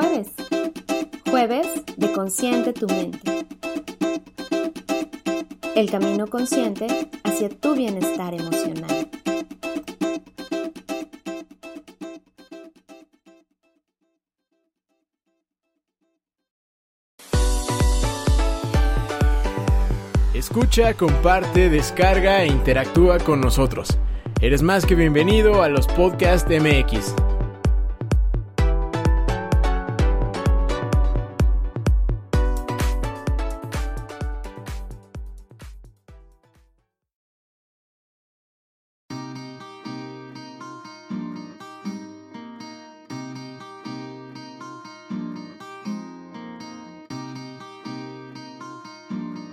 jueves. Jueves de Consciente tu mente. El camino consciente hacia tu bienestar emocional. Escucha, comparte, descarga e interactúa con nosotros. Eres más que bienvenido a los Podcast MX.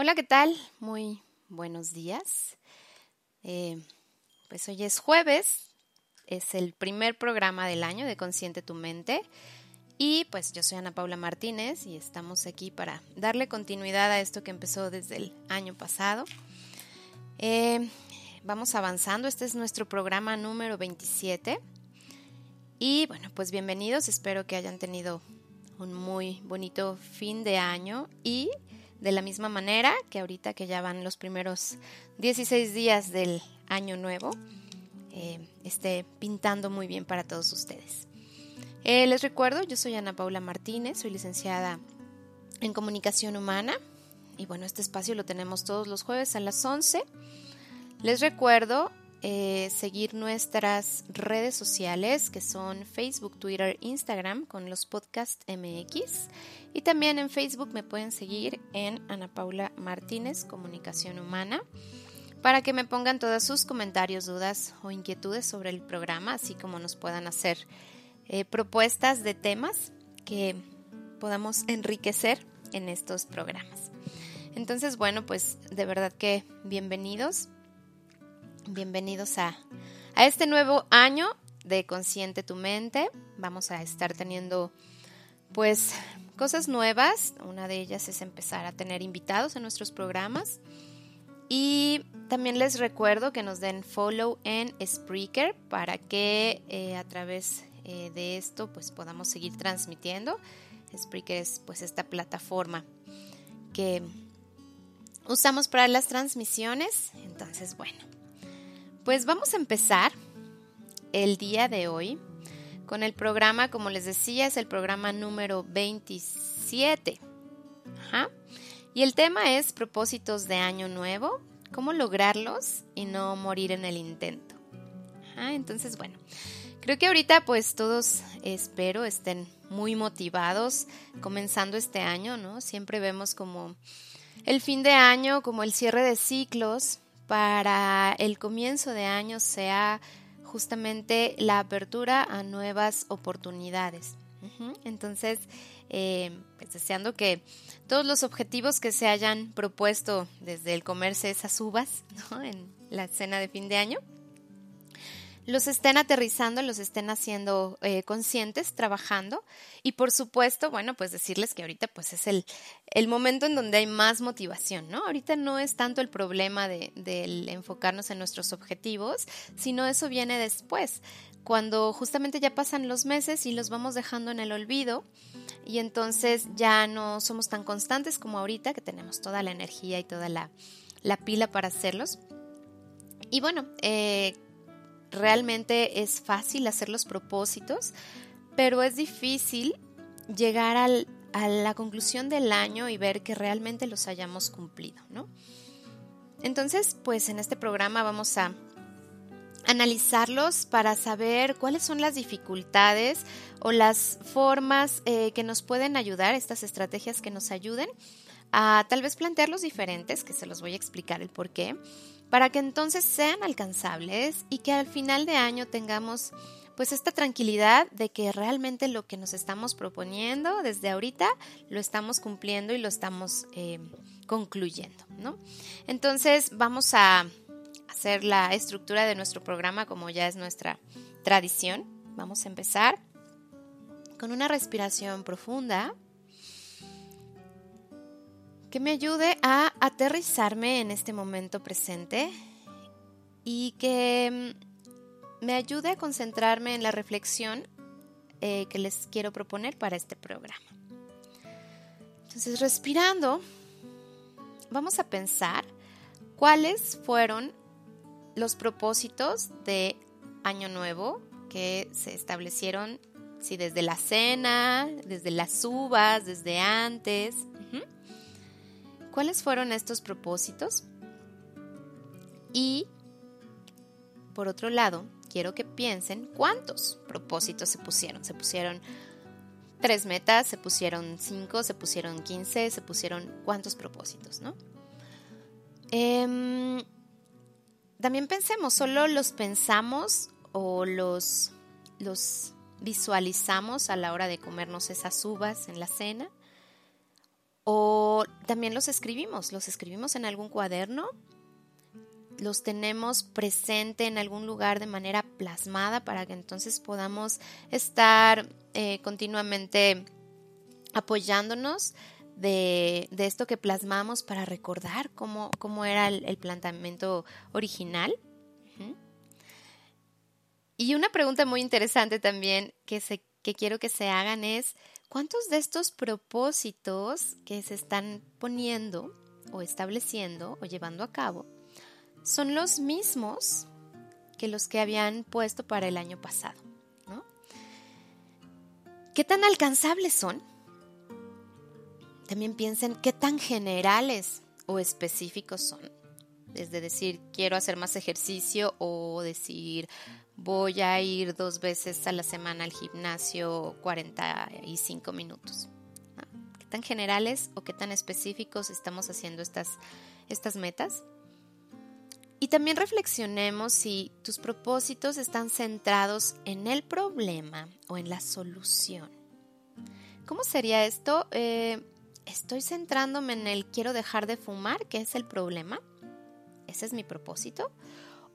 Hola, ¿qué tal? Muy buenos días. Eh, pues hoy es jueves, es el primer programa del año de Consciente tu Mente. Y pues yo soy Ana Paula Martínez y estamos aquí para darle continuidad a esto que empezó desde el año pasado. Eh, vamos avanzando, este es nuestro programa número 27. Y bueno, pues bienvenidos, espero que hayan tenido un muy bonito fin de año y de la misma manera que ahorita que ya van los primeros 16 días del año nuevo, eh, esté pintando muy bien para todos ustedes. Eh, les recuerdo, yo soy Ana Paula Martínez, soy licenciada en comunicación humana y bueno, este espacio lo tenemos todos los jueves a las 11. Les recuerdo eh, seguir nuestras redes sociales que son Facebook, Twitter, Instagram con los podcast MX. Y también en Facebook me pueden seguir en Ana Paula Martínez, Comunicación Humana, para que me pongan todos sus comentarios, dudas o inquietudes sobre el programa, así como nos puedan hacer eh, propuestas de temas que podamos enriquecer en estos programas. Entonces, bueno, pues de verdad que bienvenidos, bienvenidos a, a este nuevo año de Consciente tu Mente. Vamos a estar teniendo pues cosas nuevas. Una de ellas es empezar a tener invitados en nuestros programas. Y también les recuerdo que nos den follow en Spreaker para que eh, a través eh, de esto pues podamos seguir transmitiendo. Spreaker es pues esta plataforma que usamos para las transmisiones. Entonces, bueno, pues vamos a empezar el día de hoy con el programa, como les decía, es el programa número 27. Y el tema es propósitos de año nuevo, cómo lograrlos y no morir en el intento. Entonces, bueno, creo que ahorita pues todos espero estén muy motivados comenzando este año, ¿no? Siempre vemos como el fin de año, como el cierre de ciclos, para el comienzo de año sea justamente la apertura a nuevas oportunidades. Entonces, eh, pues deseando que todos los objetivos que se hayan propuesto desde el comerse esas uvas en la cena de fin de año, los estén aterrizando, los estén haciendo eh, conscientes, trabajando y por supuesto, bueno, pues decirles que ahorita pues es el, el momento en donde hay más motivación, ¿no? Ahorita no es tanto el problema de, del enfocarnos en nuestros objetivos, sino eso viene después, cuando justamente ya pasan los meses y los vamos dejando en el olvido y entonces ya no somos tan constantes como ahorita que tenemos toda la energía y toda la, la pila para hacerlos. Y bueno, eh, realmente es fácil hacer los propósitos, pero es difícil llegar a la conclusión del año y ver que realmente los hayamos cumplido, ¿no? Entonces, pues en este programa vamos a analizarlos para saber cuáles son las dificultades o las formas eh, que nos pueden ayudar, estas estrategias que nos ayuden a tal vez plantearlos diferentes, que se los voy a explicar el por qué, para que entonces sean alcanzables y que al final de año tengamos pues esta tranquilidad de que realmente lo que nos estamos proponiendo desde ahorita lo estamos cumpliendo y lo estamos eh, concluyendo, ¿no? Entonces vamos a hacer la estructura de nuestro programa como ya es nuestra tradición. Vamos a empezar con una respiración profunda que me ayude a aterrizarme en este momento presente y que mm, me ayude a concentrarme en la reflexión eh, que les quiero proponer para este programa. Entonces, respirando, vamos a pensar cuáles fueron los propósitos de Año Nuevo que se establecieron, si desde la cena, desde las uvas, desde antes. ¿Cuáles fueron estos propósitos? Y, por otro lado, quiero que piensen cuántos propósitos se pusieron. Se pusieron tres metas, se pusieron cinco, se pusieron quince, se pusieron cuántos propósitos, ¿no? Em, también pensemos, solo los pensamos o los, los visualizamos a la hora de comernos esas uvas en la cena. O también los escribimos, los escribimos en algún cuaderno, los tenemos presente en algún lugar de manera plasmada para que entonces podamos estar eh, continuamente apoyándonos de, esto que plasmamos para recordar cómo, cómo era el, planteamiento original. Y una pregunta muy interesante también que, se, que quiero que se hagan es, ¿Cuántos de estos propósitos que se están poniendo o estableciendo o llevando a cabo son los mismos que los que habían puesto para el año pasado? ¿Qué tan alcanzables son? También piensen qué tan generales o específicos son. Es de decir, quiero hacer más ejercicio o decir, voy a ir dos veces a la semana al gimnasio 45 minutos. ¿Qué tan generales o qué tan específicos estamos haciendo estas, estas metas? Y también reflexionemos si tus propósitos están centrados en el problema o en la solución. ¿Cómo sería esto? Eh, estoy centrándome en el quiero dejar de fumar, que es el problema. Ese es mi propósito.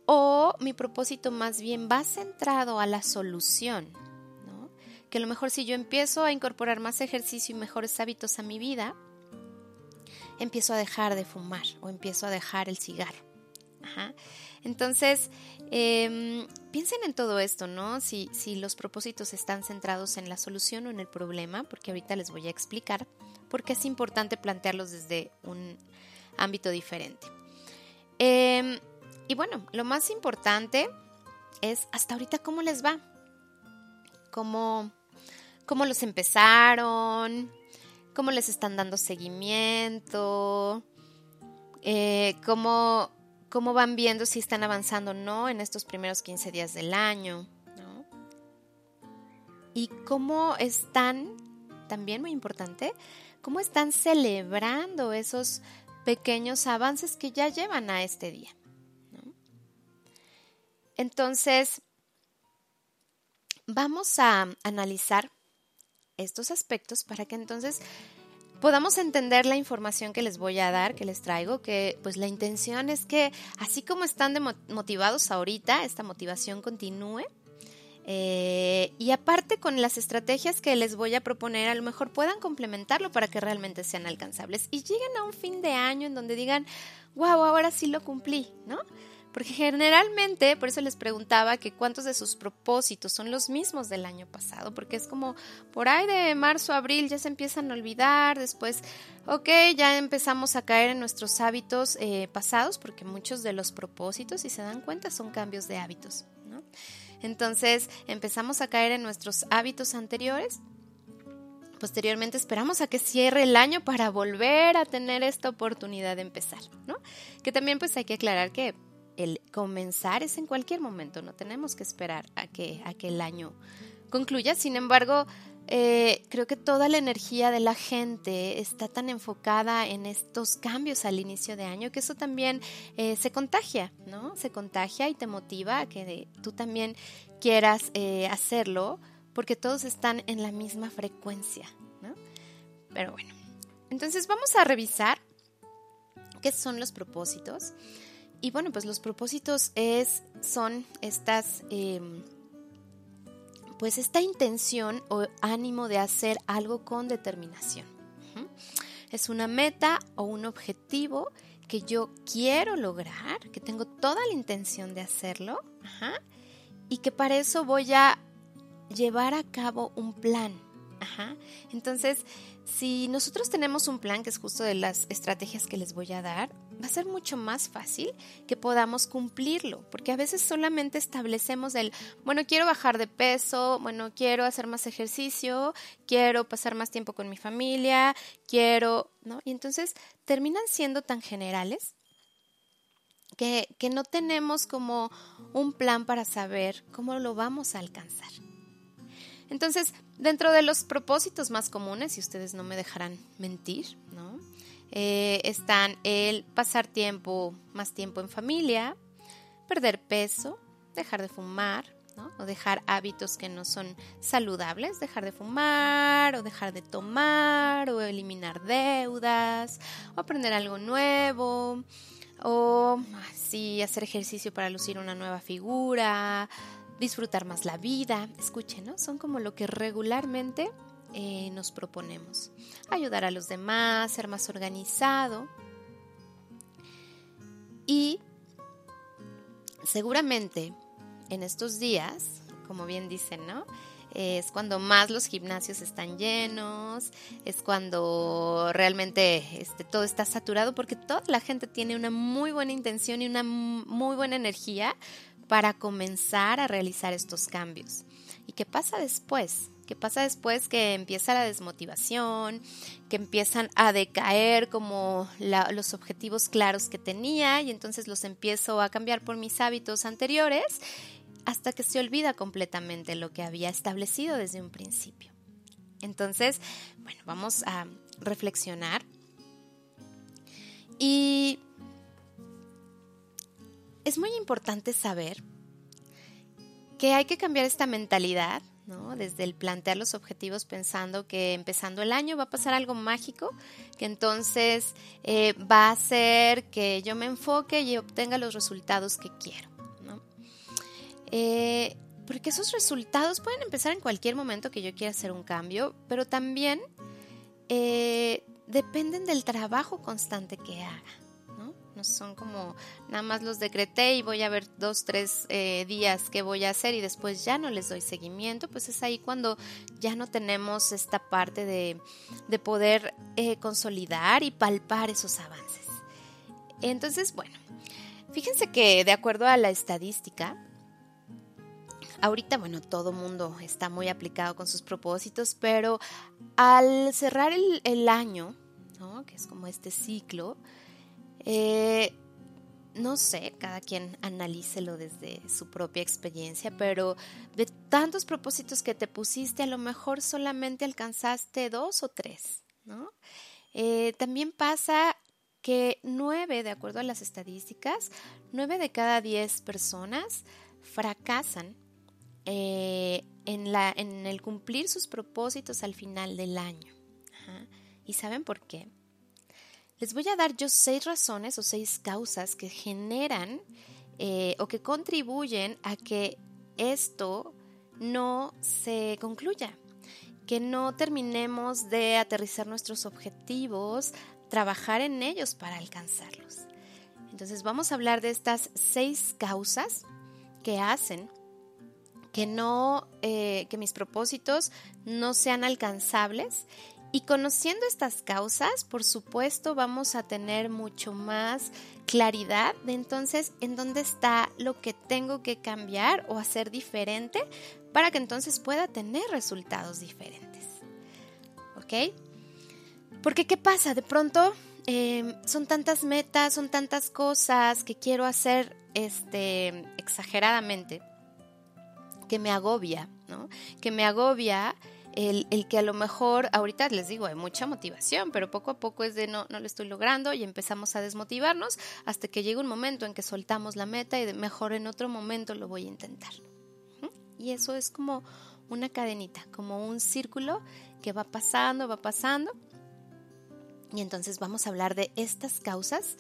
O mi propósito más bien va centrado a la solución, ¿no? Que a lo mejor si yo empiezo a incorporar más ejercicio y mejores hábitos a mi vida, empiezo a dejar de fumar o empiezo a dejar el cigarro. Entonces, em, piensen en todo esto, ¿no? Si, si los propósitos están centrados en la solución o en el problema, porque ahorita les voy a explicar por qué es importante plantearlos desde un ámbito diferente. Eh, y bueno, lo más importante es hasta ahorita cómo les va, cómo, cómo los empezaron, cómo les están dando seguimiento, eh, cómo, cómo, van viendo si están avanzando o no en estos primeros 15 días del año, ¿no? Y cómo están, también muy importante, cómo están celebrando esos pequeños avances que ya llevan a este día. Entonces, vamos a analizar estos aspectos para que entonces podamos entender la información que les voy a dar, que les traigo, que pues la intención es que así como están motivados ahorita, esta motivación continúe. Eh, y aparte con las estrategias que les voy a proponer, a lo mejor puedan complementarlo para que realmente sean alcanzables y lleguen a un fin de año en donde digan, wow, ahora sí lo cumplí, ¿no? Porque generalmente, por eso les preguntaba que cuántos de sus propósitos son los mismos del año pasado, porque es como por ahí de marzo, abril ya se empiezan a olvidar, después, ok, ya empezamos a caer en nuestros hábitos eh, pasados, porque muchos de los propósitos, si se dan cuenta, son cambios de hábitos, ¿no? Entonces empezamos a caer en nuestros hábitos anteriores posteriormente esperamos a que cierre el año para volver a tener esta oportunidad de empezar, ¿no? Que también pues hay que aclarar que el comenzar es en cualquier momento, no tenemos que esperar a que, a que el año concluya. Sin embargo, eh, creo que toda la energía de la gente está tan enfocada en estos cambios al inicio de año que eso también eh, se contagia, ¿no? Se contagia y te motiva a que tú también quieras eh, hacerlo porque todos están en la misma frecuencia, ¿no? Pero bueno, entonces vamos a revisar qué son los propósitos. Y bueno, pues los propósitos es, son estas, em, pues esta intención o ánimo de hacer algo con determinación. Es una meta o un objetivo que yo quiero lograr, que tengo toda la intención de hacerlo, y que para eso voy a llevar a cabo un plan. Entonces, si nosotros tenemos un plan, que es justo de las estrategias que les voy a dar, va a ser mucho más fácil que podamos cumplirlo, porque a veces solamente establecemos el, bueno, quiero bajar de peso, bueno, quiero hacer más ejercicio, quiero pasar más tiempo con mi familia, quiero, ¿no? Y entonces terminan siendo tan generales que, que no tenemos como un plan para saber cómo lo vamos a alcanzar. Entonces, dentro de los propósitos más comunes, y ustedes no me dejarán mentir, ¿no? Eh, están el pasar tiempo, más tiempo en familia, perder peso, dejar de fumar, ¿no? o dejar hábitos que no son saludables, dejar de fumar, o dejar de tomar, o eliminar deudas, o aprender algo nuevo, o sí, hacer ejercicio para lucir una nueva figura, disfrutar más la vida. Escuchen, ¿no? Son como lo que regularmente eh, nos proponemos. Ayudar a los demás, ser más organizado. Y seguramente en estos días, como bien dicen, ¿no? Es cuando más los gimnasios están llenos, es cuando realmente este, todo está saturado porque toda la gente tiene una muy buena intención y una muy buena energía para comenzar a realizar estos cambios. ¿Y qué pasa después? ¿Qué pasa después que empieza la desmotivación, que empiezan a decaer como los objetivos claros que tenía y entonces los empiezo a cambiar por mis hábitos anteriores hasta que se olvida completamente lo que había establecido desde un principio? Entonces, bueno, vamos a reflexionar y es muy importante saber que hay que cambiar esta mentalidad ¿no? Desde el plantear los objetivos pensando que empezando el año va a pasar algo mágico, que entonces eh, va a hacer que yo me enfoque y obtenga los resultados que quiero, ¿no? Eh, porque esos resultados pueden empezar en cualquier momento que yo quiera hacer un cambio, pero también eh, dependen del trabajo constante que haga. ¿No? son como nada más los decreté y voy a ver dos, tres eh, días que voy a hacer y después ya no les doy seguimiento, pues es ahí cuando ya no tenemos esta parte de, de poder eh, consolidar y palpar esos avances. Entonces, bueno, fíjense que de acuerdo a la estadística, ahorita, bueno, todo mundo está muy aplicado con sus propósitos, pero al cerrar el, año, ¿no? que es como este ciclo, eh, no sé, cada quien analícelo desde su propia experiencia, pero de tantos propósitos que te pusiste, a lo mejor solamente alcanzaste dos o tres, ¿no? Eh, también pasa que nueve, de acuerdo a las estadísticas, nueve de cada diez personas fracasan eh, en, el cumplir sus propósitos al final del año. ¿Y saben por qué? Les voy a dar yo seis razones o seis causas que generan eh, o que contribuyen a que esto no se concluya, que no terminemos de aterrizar nuestros objetivos, trabajar en ellos para alcanzarlos. Entonces vamos a hablar de estas seis causas que hacen que no, eh, que mis propósitos no sean alcanzables. Y conociendo estas causas, por supuesto, vamos a tener mucho más claridad de entonces en dónde está lo que tengo que cambiar o hacer diferente para que entonces pueda tener resultados diferentes. ¿Ok? Porque ¿qué pasa? De pronto em, son tantas metas, son tantas cosas que quiero hacer este, exageradamente que me agobia, ¿no? Que me agobia el, que a lo mejor, ahorita les digo, hay mucha motivación, pero poco a poco es de no, no lo estoy logrando y empezamos a desmotivarnos hasta que llega un momento en que soltamos la meta y de mejor en otro momento lo voy a intentar. Y eso es como una cadenita, como un círculo que va pasando, va pasando. Y entonces vamos a hablar de estas causas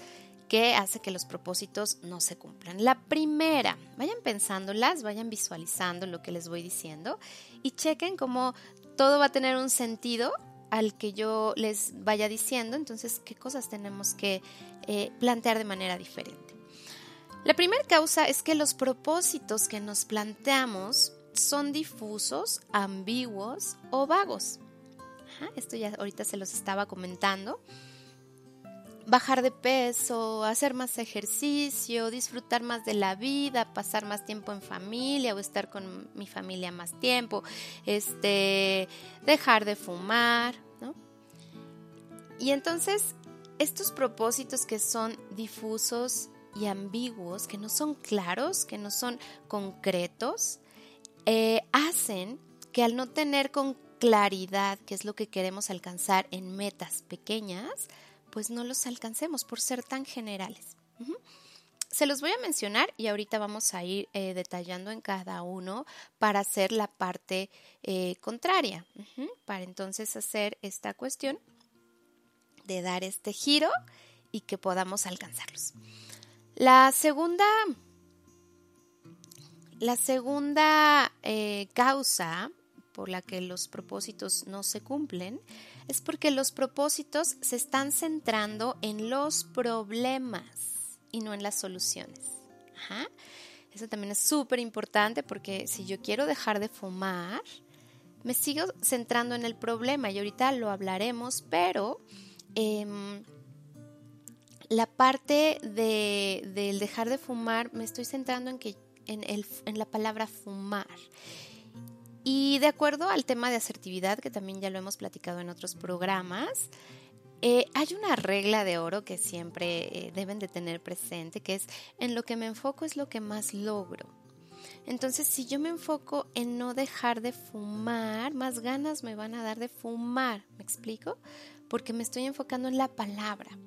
que hace que los propósitos no se cumplan. La primera, vayan pensándolas, vayan visualizando lo que les voy diciendo y chequen cómo todo va a tener un sentido al que yo les vaya diciendo, entonces qué cosas tenemos que eh, plantear de manera diferente. La primera causa es que los propósitos que nos planteamos son difusos, ambiguos o vagos. esto ya ahorita se los estaba comentando bajar de peso, hacer más ejercicio, disfrutar más de la vida, pasar más tiempo en familia o estar con mi familia más tiempo, este, dejar de fumar, ¿no? Y entonces, estos propósitos que son difusos y ambiguos, que no son claros, que no son concretos, eh, hacen que al no tener con claridad qué es lo que queremos alcanzar en metas pequeñas, pues no los alcancemos por ser tan generales. Se los voy a mencionar y ahorita vamos a ir eh, detallando en cada uno para hacer la parte eh, contraria, para entonces hacer esta cuestión de dar este giro y que podamos alcanzarlos. La segunda, la segunda eh, causa por la que los propósitos no se cumplen es porque los propósitos se están centrando en los problemas y no en las soluciones. Eso también es súper importante porque si yo quiero dejar de fumar, me sigo centrando en el problema y ahorita lo hablaremos, pero em, la parte de, del dejar de fumar me estoy centrando en, que, en, la palabra fumar. Y de acuerdo al tema de asertividad, que también ya lo hemos platicado en otros programas, eh, hay una regla de oro que siempre eh, deben de tener presente, que es en lo que me enfoco es lo que más logro. Entonces, si yo me enfoco en no dejar de fumar, más ganas me van a dar de fumar, ¿me explico? Porque me estoy enfocando en la palabra.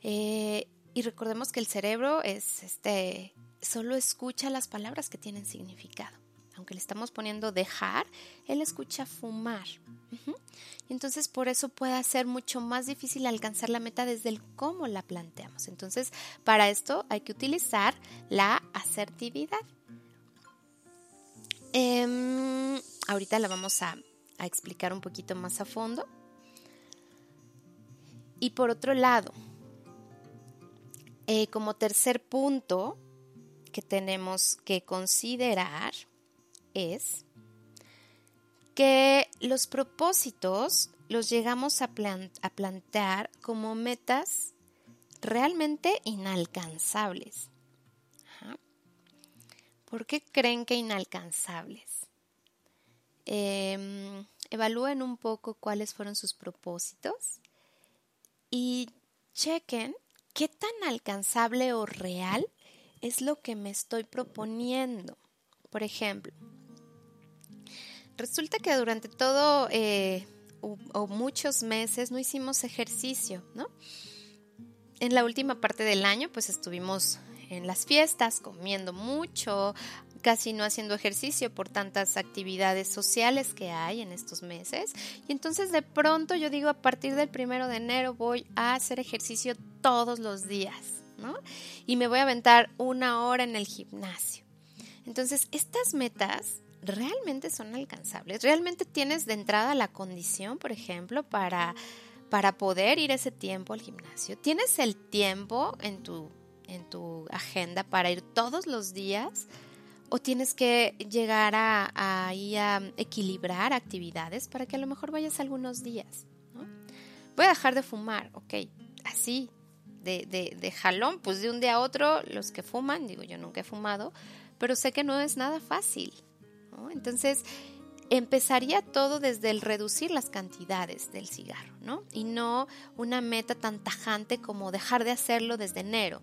Eh, y recordemos que el cerebro es este, solo escucha las palabras que tienen significado aunque le estamos poniendo dejar, él escucha fumar. Entonces por eso puede ser mucho más difícil alcanzar la meta desde el cómo la planteamos. Entonces, para esto hay que utilizar la asertividad. Em, ahorita la vamos a, explicar un poquito más a fondo. Y por otro lado, eh, como tercer punto que tenemos que considerar es que los propósitos los llegamos a, a plantear como metas realmente inalcanzables. ¿Por qué creen que inalcanzables? Em, evalúen un poco cuáles fueron sus propósitos y chequen qué tan alcanzable o real es lo que me estoy proponiendo. Por ejemplo, resulta que durante todo eh, o, muchos meses no hicimos ejercicio, ¿no? En la última parte del año pues estuvimos en las fiestas, comiendo mucho, casi no haciendo ejercicio por tantas actividades sociales que hay en estos meses. Y entonces de pronto yo digo, a partir del primero de enero voy a hacer ejercicio todos los días, ¿no? Y me voy a aventar una hora en el gimnasio. Entonces, estas metas realmente son alcanzables. Realmente tienes de entrada la condición, por ejemplo, para, para poder ir ese tiempo al gimnasio. Tienes el tiempo en tu en tu agenda para ir todos los días o tienes que llegar a, a, a equilibrar actividades para que a lo mejor vayas algunos días. Voy a dejar de fumar, ok, así, de, de, de jalón, pues de un día a otro, los que fuman, digo yo nunca he fumado, pero sé que no es nada fácil. Entonces, empezaría todo desde el reducir las cantidades del cigarro, ¿no? Y no una meta tan tajante como dejar de hacerlo desde enero.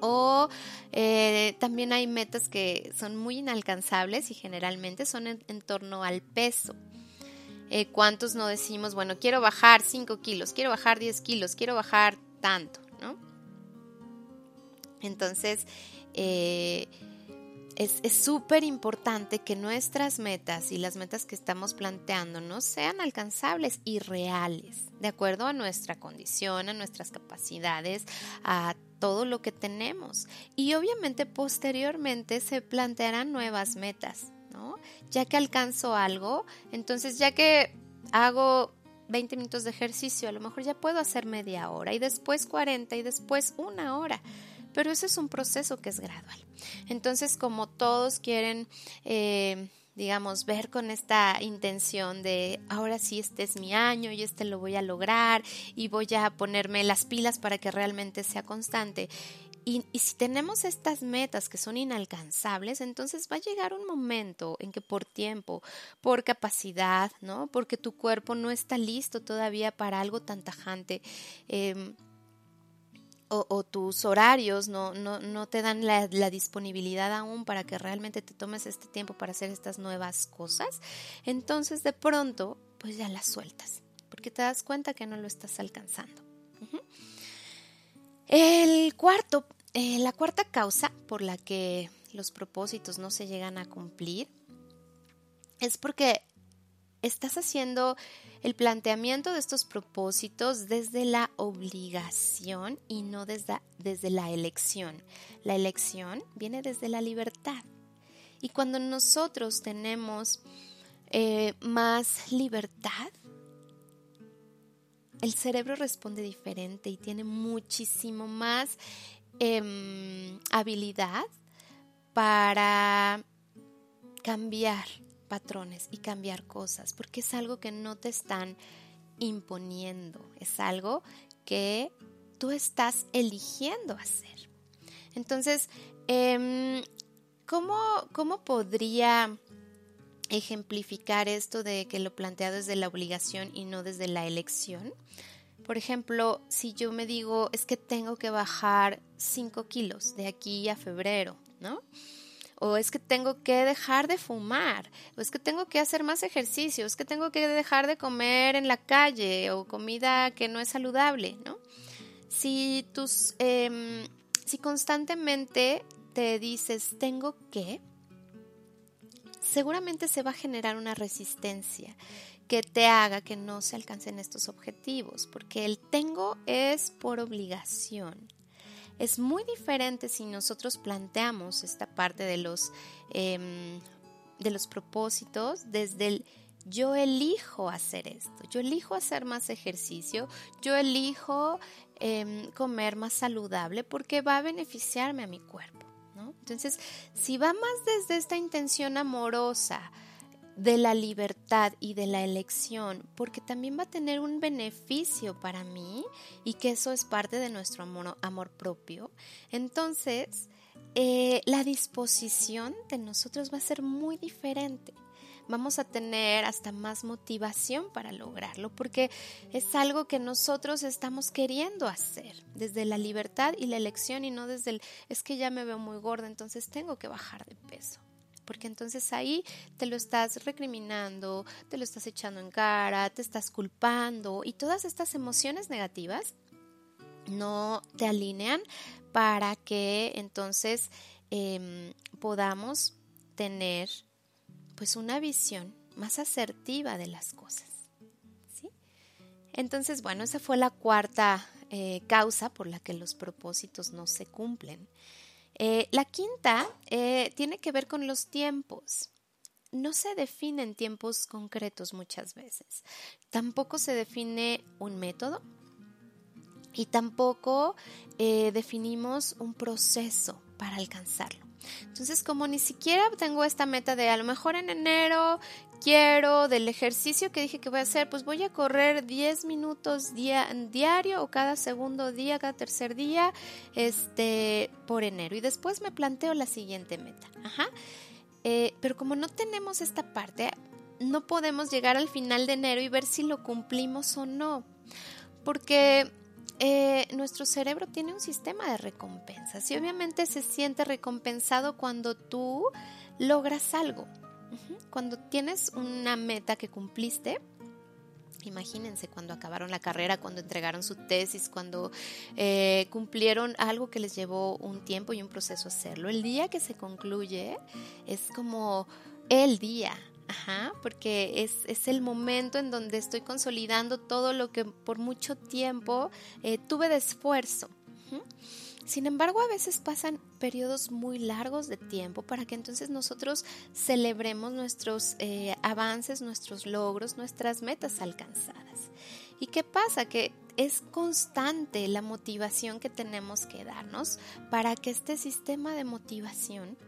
O eh, también hay metas que son muy inalcanzables y generalmente son en, torno al peso. Eh, ¿Cuántos no decimos, bueno, quiero bajar 5 kilos, quiero bajar 10 kilos, quiero bajar tanto, ¿no? Entonces, eh, es súper importante que nuestras metas y las metas que estamos planteando no sean alcanzables y reales, de acuerdo a nuestra condición, a nuestras capacidades, a todo lo que tenemos. Y obviamente posteriormente se plantearán nuevas metas, ¿no? Ya que alcanzo algo, entonces ya que hago 20 minutos de ejercicio, a lo mejor ya puedo hacer media hora y después 40 y después una hora pero ese es un proceso que es gradual. Entonces, como todos quieren, eh, digamos, ver con esta intención de ahora sí este es mi año y este lo voy a lograr y voy a ponerme las pilas para que realmente sea constante. Y, si tenemos estas metas que son inalcanzables, entonces va a llegar un momento en que por tiempo, por capacidad, ¿no? Porque tu cuerpo no está listo todavía para algo tan tajante. Eh, o, tus horarios no, no, no te dan la, disponibilidad aún para que realmente te tomes este tiempo para hacer estas nuevas cosas, entonces de pronto pues ya las sueltas, porque te das cuenta que no lo estás alcanzando. El cuarto, eh, la cuarta causa por la que los propósitos no se llegan a cumplir es porque estás haciendo el planteamiento de estos propósitos desde la obligación y no desde, desde la elección. La elección viene desde la libertad. Y cuando nosotros tenemos eh, más libertad, el cerebro responde diferente y tiene muchísimo más em, habilidad para cambiar patrones y cambiar cosas, porque es algo que no te están imponiendo, es algo que tú estás eligiendo hacer. Entonces, em, ¿cómo, ¿cómo podría ejemplificar esto de que lo plantea desde la obligación y no desde la elección? Por ejemplo, si yo me digo, es que tengo que bajar 5 kilos de aquí a febrero, ¿no? O es que tengo que dejar de fumar, o es que tengo que hacer más ejercicio, es que tengo que dejar de comer en la calle o comida que no es saludable, ¿no? Si tus, em, si constantemente te dices tengo que, seguramente se va a generar una resistencia que te haga que no se alcancen estos objetivos, porque el tengo es por obligación. Es muy diferente si nosotros planteamos esta parte de los, em, de los propósitos desde el yo elijo hacer esto, yo elijo hacer más ejercicio, yo elijo em, comer más saludable porque va a beneficiarme a mi cuerpo. Entonces, si va más desde esta intención amorosa, de la libertad y de la elección, porque también va a tener un beneficio para mí y que eso es parte de nuestro amor, amor propio. Entonces, eh, la disposición de nosotros va a ser muy diferente. Vamos a tener hasta más motivación para lograrlo, porque es algo que nosotros estamos queriendo hacer desde la libertad y la elección y no desde el es que ya me veo muy gorda, entonces tengo que bajar de peso porque entonces ahí te lo estás recriminando, te lo estás echando en cara, te estás culpando y todas estas emociones negativas no te alinean para que entonces em, podamos tener pues una visión más asertiva de las cosas. ¿sí? Entonces, bueno, esa fue la cuarta eh, causa por la que los propósitos no se cumplen. Eh, la quinta eh, tiene que ver con los tiempos. No se definen tiempos concretos muchas veces. Tampoco se define un método y tampoco eh, definimos un proceso para alcanzarlo. Entonces, como ni siquiera tengo esta meta de a lo mejor en enero quiero del ejercicio que dije que voy a hacer, pues voy a correr 10 minutos diario o cada segundo día, cada tercer día, este, por enero. Y después me planteo la siguiente meta. Ajá. Eh, pero como no tenemos esta parte, no podemos llegar al final de enero y ver si lo cumplimos o no. Porque eh, nuestro cerebro tiene un sistema de recompensas y obviamente se siente recompensado cuando tú logras algo. Cuando tienes una meta que cumpliste, Imagínense cuando acabaron la carrera, cuando entregaron su tesis, cuando eh, cumplieron algo que les llevó un tiempo y un proceso hacerlo. El día que se concluye es como el día, Ajá, porque es, es, el momento en donde estoy consolidando todo lo que por mucho tiempo eh, tuve de esfuerzo. Sin embargo, a veces pasan periodos muy largos de tiempo para que entonces nosotros celebremos nuestros eh, avances, nuestros logros, nuestras metas alcanzadas. ¿Y qué pasa? Que es constante la motivación que tenemos que darnos para que este sistema de motivación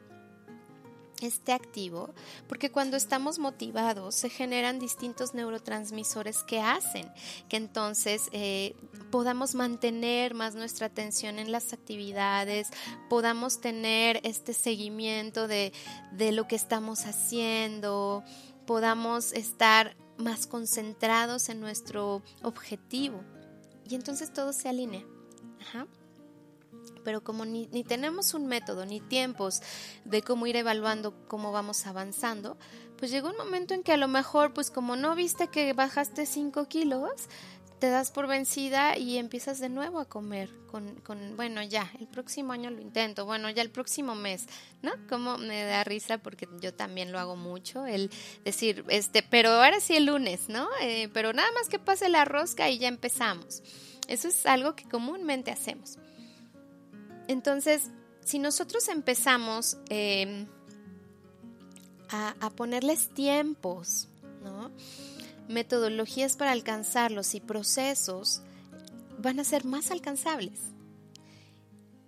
esté activo, porque cuando estamos motivados se generan distintos neurotransmisores que hacen que entonces eh, podamos mantener más nuestra atención en las actividades, podamos tener este seguimiento de, de lo que estamos haciendo, podamos estar más concentrados en nuestro objetivo y entonces todo se alinea. Pero como ni, tenemos un método ni tiempos de cómo ir evaluando cómo vamos avanzando, pues llegó un momento en que a lo mejor, pues como no viste que bajaste 5 kilos, te das por vencida y empiezas de nuevo a comer con, con, bueno, ya, el próximo año lo intento, bueno, ya el próximo mes, ¿no? Como me da risa porque yo también lo hago mucho, el decir, este, pero ahora sí el lunes, ¿no? Eh, pero nada más que pase la rosca y ya empezamos. Eso es algo que comúnmente hacemos. Entonces, si nosotros empezamos em, a, ponerles tiempos, metodologías para alcanzarlos y procesos, van a ser más alcanzables.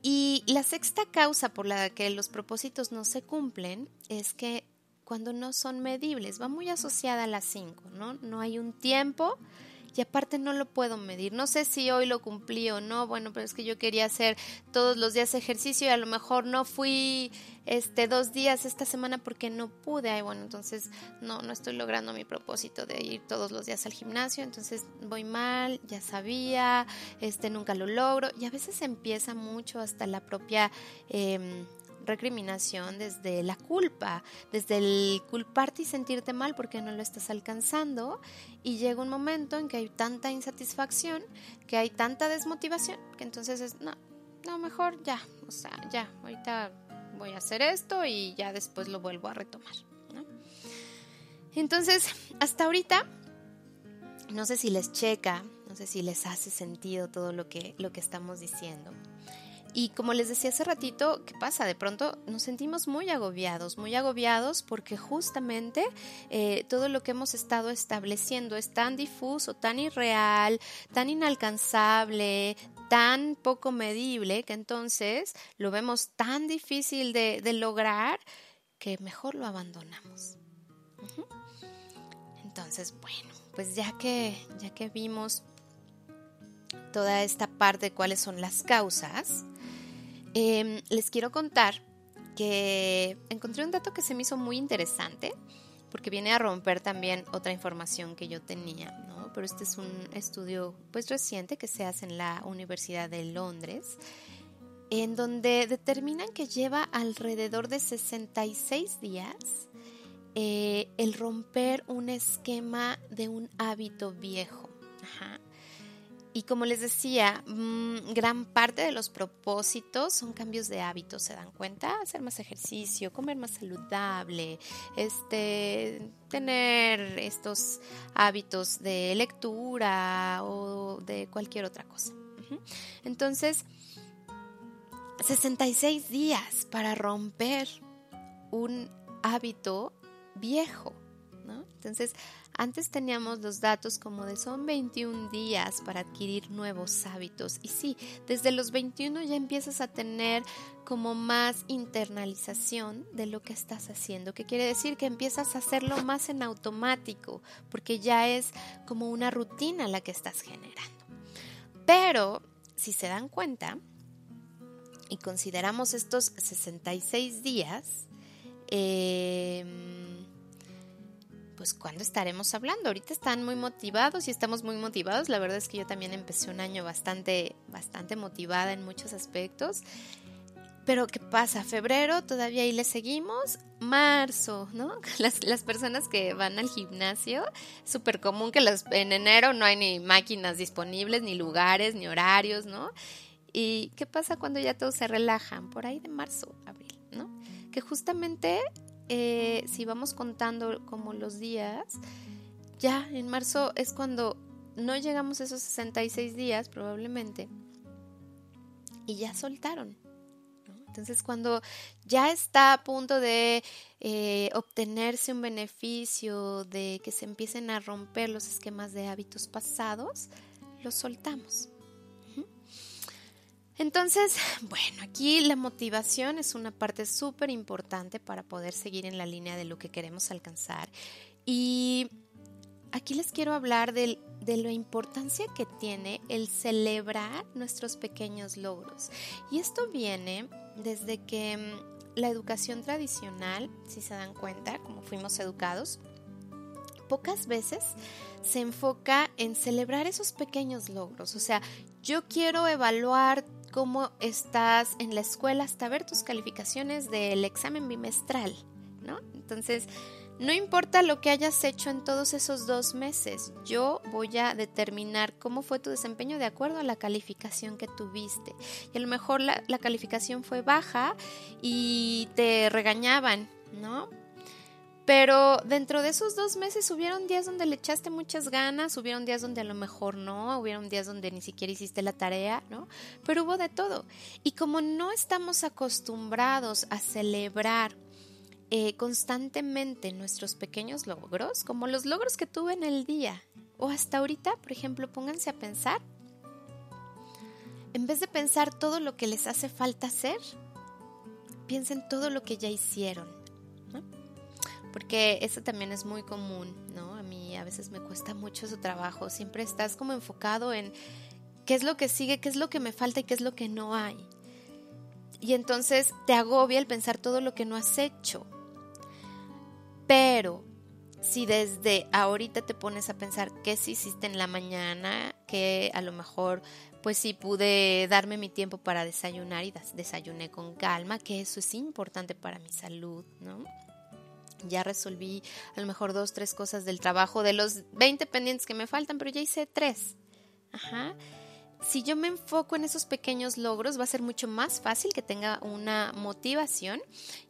Y la sexta causa por la que los propósitos no se cumplen es que cuando no son medibles, va muy asociada a las cinco, ¿no? No hay un tiempo, y aparte no lo puedo medir. No sé si hoy lo cumplí o no, bueno, pero es que yo quería hacer todos los días ejercicio y a lo mejor no fui este dos días esta semana porque no pude. Ay, bueno, entonces no no estoy logrando mi propósito de ir todos los días al gimnasio, entonces voy mal, ya sabía, este nunca lo logro y a veces empieza mucho hasta la propia eh, recriminación, desde la culpa, desde el culparte y sentirte mal porque no lo estás alcanzando y llega un momento en que hay tanta insatisfacción, que hay tanta desmotivación, que entonces es, no, no, mejor ya, o sea, ya, ahorita voy a hacer esto y ya después lo vuelvo a retomar. Entonces, hasta ahorita, no sé si les checa, no sé si les hace sentido todo lo que, lo que estamos diciendo. Y como les decía hace ratito, ¿qué pasa? De pronto nos sentimos muy agobiados, muy agobiados porque justamente eh, todo lo que hemos estado estableciendo es tan difuso, tan irreal, tan inalcanzable, tan poco medible, que entonces lo vemos tan difícil de, lograr que mejor lo abandonamos. Entonces, bueno, pues ya que, ya que vimos toda esta parte de cuáles son las causas, Em, les quiero contar que encontré un dato que se me hizo muy interesante porque viene a romper también otra información que yo tenía, ¿no? Pero este es un estudio pues reciente que se hace en la Universidad de Londres en donde determinan que lleva alrededor de 66 días eh, el romper un esquema de un hábito viejo. Ajá. Y como les decía, mm, gran parte de los propósitos son cambios de hábitos, ¿se dan cuenta? Hacer más ejercicio, comer más saludable, este, tener estos hábitos de lectura o de cualquier otra cosa. Entonces, 66 días para romper un hábito viejo, ¿no? Entonces, antes teníamos los datos como de son 21 días para adquirir nuevos hábitos. Y sí, desde los 21 ya empiezas a tener como más internalización de lo que estás haciendo, que quiere decir que empiezas a hacerlo más en automático, porque ya es como una rutina la que estás generando. Pero, si se dan cuenta, y consideramos estos 66 días, eh, pues cuándo estaremos hablando. Ahorita están muy motivados y estamos muy motivados. La verdad es que yo también empecé un año bastante, bastante motivada en muchos aspectos. Pero ¿qué pasa? Febrero todavía ahí le seguimos. Marzo, ¿no? Las, las personas que van al gimnasio, súper común que las, en enero no hay ni máquinas disponibles, ni lugares, ni horarios, ¿no? ¿Y qué pasa cuando ya todos se relajan? Por ahí de marzo, abril, ¿no? Que justamente eh, si vamos contando como los días, ya en marzo es cuando no llegamos a esos 66 días probablemente y ya soltaron. Entonces cuando ya está a punto de eh, obtenerse un beneficio, de que se empiecen a romper los esquemas de hábitos pasados, los soltamos. Entonces, bueno, aquí la motivación es una parte súper importante para poder seguir en la línea de lo que queremos alcanzar. Y aquí les quiero hablar de, la importancia que tiene el celebrar nuestros pequeños logros. Y esto viene desde que mm, la educación tradicional, si se dan cuenta, como fuimos educados, pocas veces se enfoca en celebrar esos pequeños logros. O sea, yo quiero evaluar cómo estás en la escuela hasta ver tus calificaciones del examen bimestral, ¿no? Entonces, no importa lo que hayas hecho en todos esos dos meses, yo voy a determinar cómo fue tu desempeño de acuerdo a la calificación que tuviste. Y a lo mejor la, la calificación fue baja y te regañaban, ¿no? Pero dentro de esos dos meses hubieron días donde le echaste muchas ganas, hubieron días donde a lo mejor no, hubieron días donde ni siquiera hiciste la tarea, ¿no? Pero hubo de todo. Y como no estamos acostumbrados a celebrar eh, constantemente nuestros pequeños logros, como los logros que tuve en el día, o hasta ahorita, por ejemplo, pónganse a pensar, en vez de pensar todo lo que les hace falta hacer, piensen todo lo que ya hicieron porque eso también es muy común, ¿no? A mí a veces me cuesta mucho su trabajo, siempre estás como enfocado en qué es lo que sigue, qué es lo que me falta y qué es lo que no hay. Y entonces te agobia el pensar todo lo que no has hecho. Pero si desde ahorita te pones a pensar qué sí hiciste en la mañana, que a lo mejor pues sí pude darme mi tiempo para desayunar y desayuné con calma, que eso es importante para mi salud, ¿no? Ya resolví a lo mejor dos, tres cosas del trabajo, de los 20 pendientes que me faltan, pero ya hice tres. Ajá. Si yo me enfoco en esos pequeños logros, va a ser mucho más fácil que tenga una motivación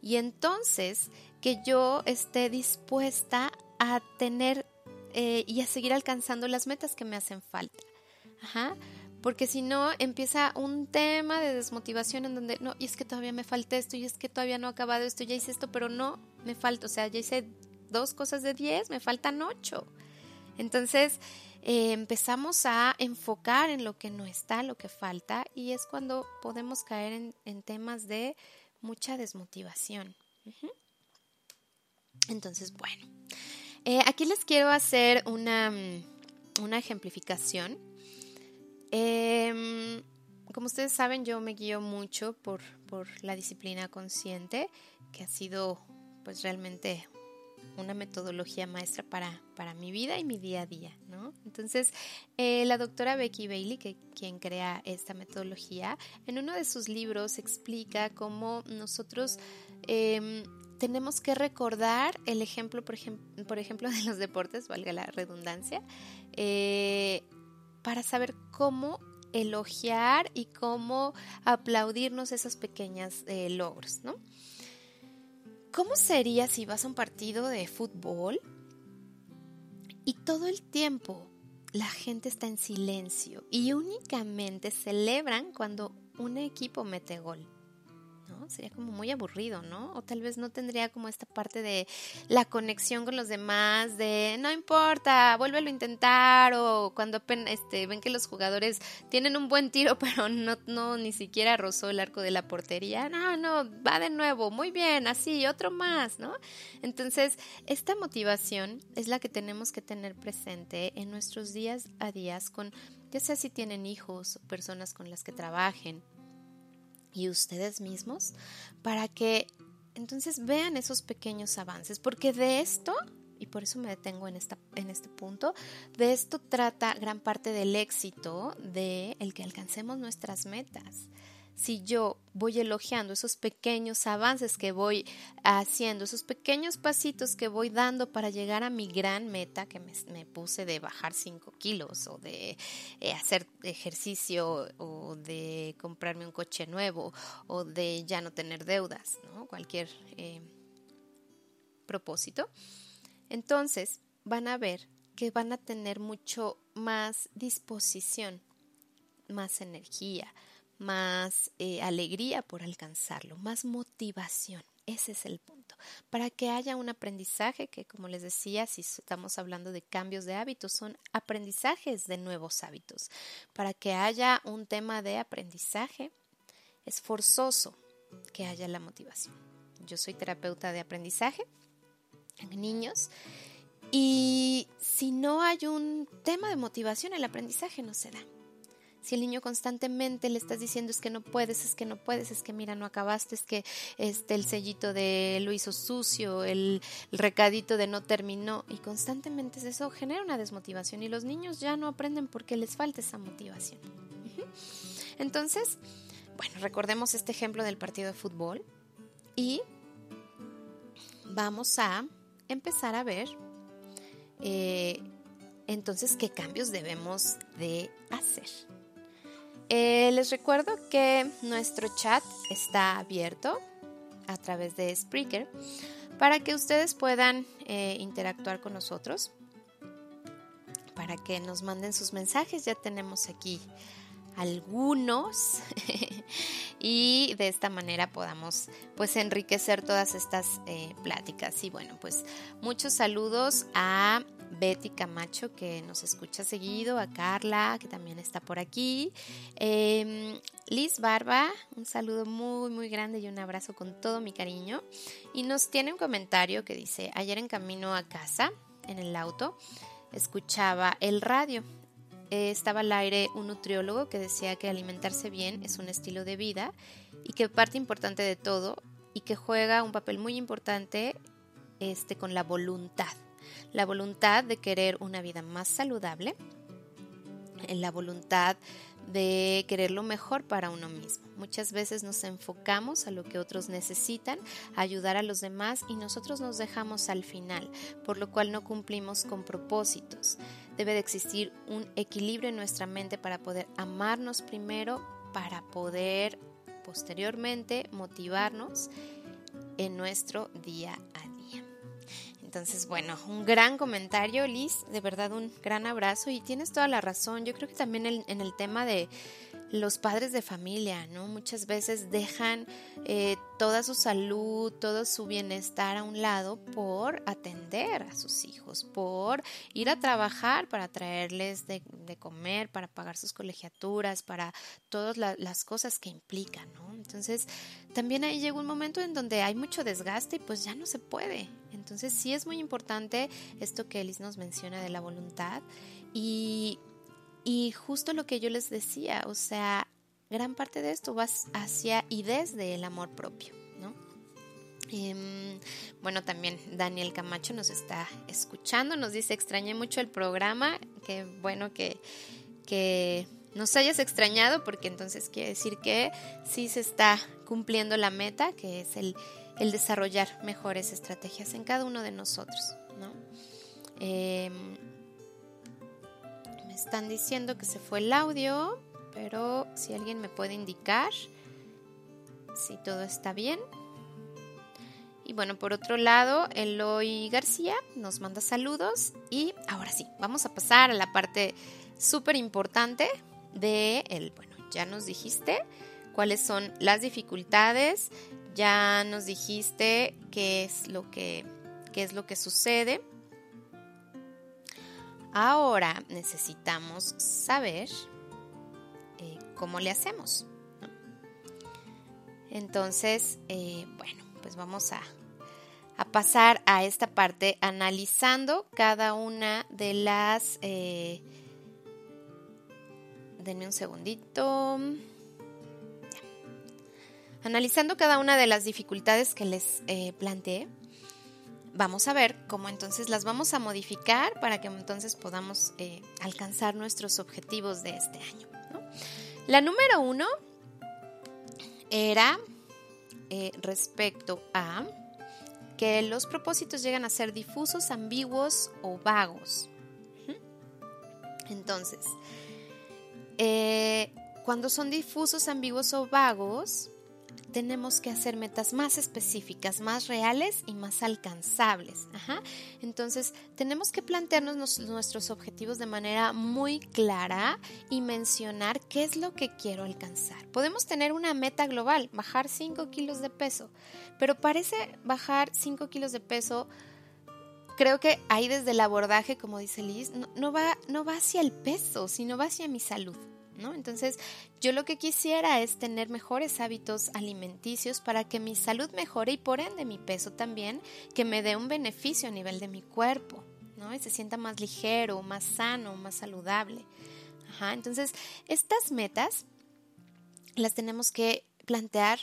y entonces que yo esté dispuesta a tener eh, y a seguir alcanzando las metas que me hacen falta. Ajá. Porque si no, empieza un tema de desmotivación en donde, no, y es que todavía me falta esto, y es que todavía no he acabado esto, ya hice esto, pero no, me falta, o sea, ya hice dos cosas de diez, me faltan ocho. Entonces, eh, empezamos a enfocar en lo que no está, lo que falta, y es cuando podemos caer en, temas de mucha desmotivación. Entonces, bueno, eh, aquí les quiero hacer una, una ejemplificación Em, como ustedes saben, yo me guío mucho por, por la disciplina consciente, que ha sido pues realmente una metodología maestra para, para mi vida y mi día a día, ¿no? Entonces, eh, la doctora Becky Bailey, que quien crea esta metodología, en uno de sus libros explica cómo nosotros em, tenemos que recordar el ejemplo, por, ejemplo, por ejemplo, de los deportes, valga la redundancia, eh, para saber cómo elogiar y cómo aplaudirnos esos pequeños eh, logros, ¿no? ¿Cómo sería si vas a un partido de fútbol y todo el tiempo la gente está en silencio y únicamente celebran cuando un equipo mete gol? Sería como muy aburrido, ¿no? O tal vez no tendría como esta parte de la conexión con los demás, de no importa, vuélvelo a intentar, o cuando este, ven que los jugadores tienen un buen tiro, pero no, no ni siquiera rozó el arco de la portería, no, no, va de nuevo, muy bien, así, otro más, ¿no? Entonces, esta motivación es la que tenemos que tener presente en nuestros días a días con, ya sea si tienen hijos o personas con las que trabajen y ustedes mismos para que entonces vean esos pequeños avances, porque de esto, y por eso me detengo en, esta, en este punto, de esto trata gran parte del éxito de el que alcancemos nuestras metas si yo voy elogiando esos pequeños avances que voy haciendo, esos pequeños pasitos que voy dando para llegar a mi gran meta que me, puse de bajar 5 kilos o de eh, hacer ejercicio o de comprarme un coche nuevo o de ya no tener deudas, ¿no? cualquier eh, propósito, entonces van a ver que van a tener mucho más disposición, más energía, más eh, alegría por alcanzarlo, más motivación. Ese es el punto. Para que haya un aprendizaje que, como les decía, si estamos hablando de cambios de hábitos, son aprendizajes de nuevos hábitos. Para que haya un tema de aprendizaje, es forzoso que haya la motivación. Yo soy terapeuta de aprendizaje en niños y si no hay un tema de motivación, el aprendizaje no se da. Si el niño constantemente le estás diciendo es que no puedes, es que no puedes, es que mira, no acabaste, es que este, el sellito de lo hizo sucio, el, recadito de no terminó, y constantemente eso genera una desmotivación y los niños ya no aprenden porque les falta esa motivación. Entonces, bueno, recordemos este ejemplo del partido de fútbol y vamos a empezar a ver eh, entonces qué cambios debemos de hacer. Eh, les recuerdo que nuestro chat está abierto a través de Spreaker para que ustedes puedan eh, interactuar con nosotros, para que nos manden sus mensajes. Ya tenemos aquí algunos y de esta manera podamos pues enriquecer todas estas eh, pláticas y bueno pues muchos saludos a Betty Camacho que nos escucha seguido, a Carla que también está por aquí, em, Liz Barba, un saludo muy muy grande y un abrazo con todo mi cariño. Y nos tiene un comentario que dice ayer en camino a casa en el auto escuchaba el radio. Eh, estaba al aire un nutriólogo que decía que alimentarse bien es un estilo de vida y que parte importante de todo y que juega un papel muy importante este, con la voluntad. La voluntad de querer una vida más saludable, en la voluntad de querer lo mejor para uno mismo. Muchas veces nos enfocamos a lo que otros necesitan, ayudar a los demás y nosotros nos dejamos al final, por lo cual no cumplimos con propósitos. Debe de existir un equilibrio en nuestra mente para poder amarnos primero, para poder posteriormente motivarnos en nuestro día a día. Entonces, bueno, un gran comentario, Liz, de verdad un gran abrazo y tienes toda la razón. Yo creo que también en el tema de los padres de familia, ¿no? Muchas veces dejan eh, toda su salud, todo su bienestar a un lado por atender a sus hijos, por ir a trabajar para traerles de, comer, para pagar sus colegiaturas, para todas las cosas que implican, ¿no? Entonces, también ahí llega un momento en donde hay mucho desgaste y pues ya no se puede. Entonces, sí es muy importante esto que Elis nos menciona de la voluntad y y justo lo que yo les decía, o sea, gran parte de esto va hacia y desde el amor propio, ¿no? Em, bueno, también Daniel Camacho nos está escuchando, nos dice, extrañé mucho el programa, qué bueno que, que nos hayas extrañado, porque entonces quiere decir que sí se está cumpliendo la meta, que es el, el desarrollar mejores estrategias en cada uno de nosotros, ¿no? Eh, están diciendo que se fue el audio, pero si alguien me puede indicar si todo está bien. Y bueno, por otro lado, Eloy García nos manda saludos y ahora sí, vamos a pasar a la parte súper importante de el, bueno, ya nos dijiste cuáles son las dificultades, ya nos dijiste qué es lo que, qué es lo que sucede Ahora necesitamos saber eh, cómo le hacemos. Entonces, eh, bueno, pues vamos a, pasar a esta parte analizando cada una de las... Eh, denme un segundito. Analizando cada una de las dificultades que les planteé vamos a ver cómo entonces las vamos a modificar para que entonces podamos eh, alcanzar nuestros objetivos de este año. La número uno era eh, respecto a que los propósitos llegan a ser difusos, ambiguos o vagos. Entonces, eh, cuando son difusos, ambiguos o vagos, tenemos que hacer metas más específicas, más reales y más alcanzables. Entonces, tenemos que plantearnos nuestros objetivos de manera muy clara y mencionar qué es lo que quiero alcanzar. Podemos tener una meta global, bajar 5 kilos de peso, pero parece bajar 5 kilos de peso creo que ahí desde el abordaje, como dice Liz, no, va, no va hacia el peso, sino va hacia mi salud. Entonces, yo lo que quisiera es tener mejores hábitos alimenticios para que mi salud mejore y por ende mi peso también, que me dé un beneficio a nivel de mi cuerpo, ¿no? Y se sienta más ligero, más sano, más saludable. entonces, estas metas las tenemos que plantear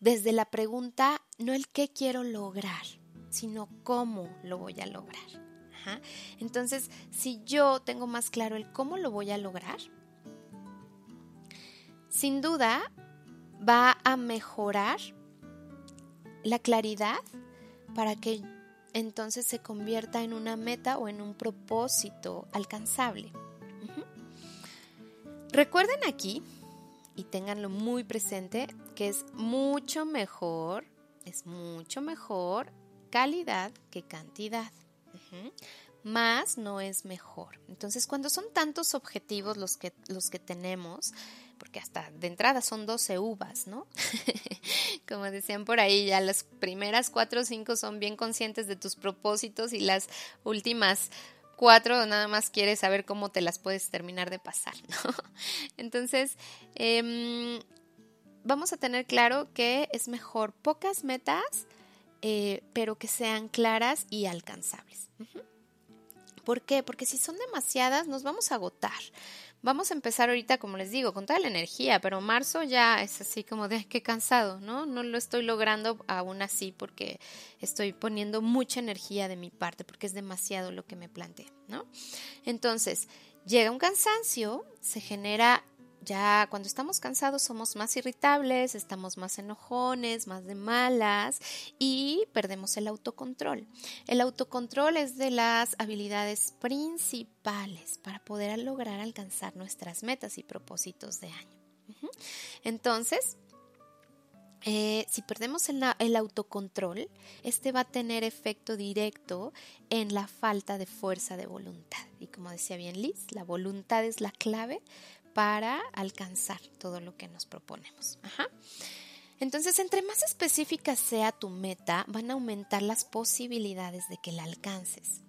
desde la pregunta, no el qué quiero lograr, sino cómo lo voy a lograr. Entonces, si yo tengo más claro el cómo lo voy a lograr, sin duda va a mejorar la claridad para que entonces se convierta en una meta o en un propósito alcanzable. Recuerden aquí, y ténganlo muy presente, que es mucho mejor, es mucho mejor calidad que cantidad más no es mejor. Entonces, cuando son tantos objetivos los que, los que tenemos, porque hasta de entrada son 12 uvas, ¿no? Como decían por ahí, ya las primeras cuatro o cinco son bien conscientes de tus propósitos y las últimas cuatro nada más quieres saber cómo te las puedes terminar de pasar, ¿no? Entonces, em, vamos a tener claro que es mejor pocas metas, eh, pero que sean claras y alcanzables. ¿Por qué? Porque si son demasiadas nos vamos a agotar. Vamos a empezar ahorita, como les digo, con toda la energía, pero marzo ya es así como de qué cansado, ¿no? No lo estoy logrando aún así porque estoy poniendo mucha energía de mi parte, porque es demasiado lo que me planteé, ¿no? Entonces, llega un cansancio, se genera ya cuando estamos cansados somos más irritables, estamos más enojones, más de malas y perdemos el autocontrol. El autocontrol es de las habilidades principales para poder lograr alcanzar nuestras metas y propósitos de año. Entonces, eh, si perdemos el, el, autocontrol, este va a tener efecto directo en la falta de fuerza de voluntad. Y como decía bien Liz, la voluntad es la clave para alcanzar todo lo que nos proponemos. Entonces, entre más específica sea tu meta, van a aumentar las posibilidades de que la alcances.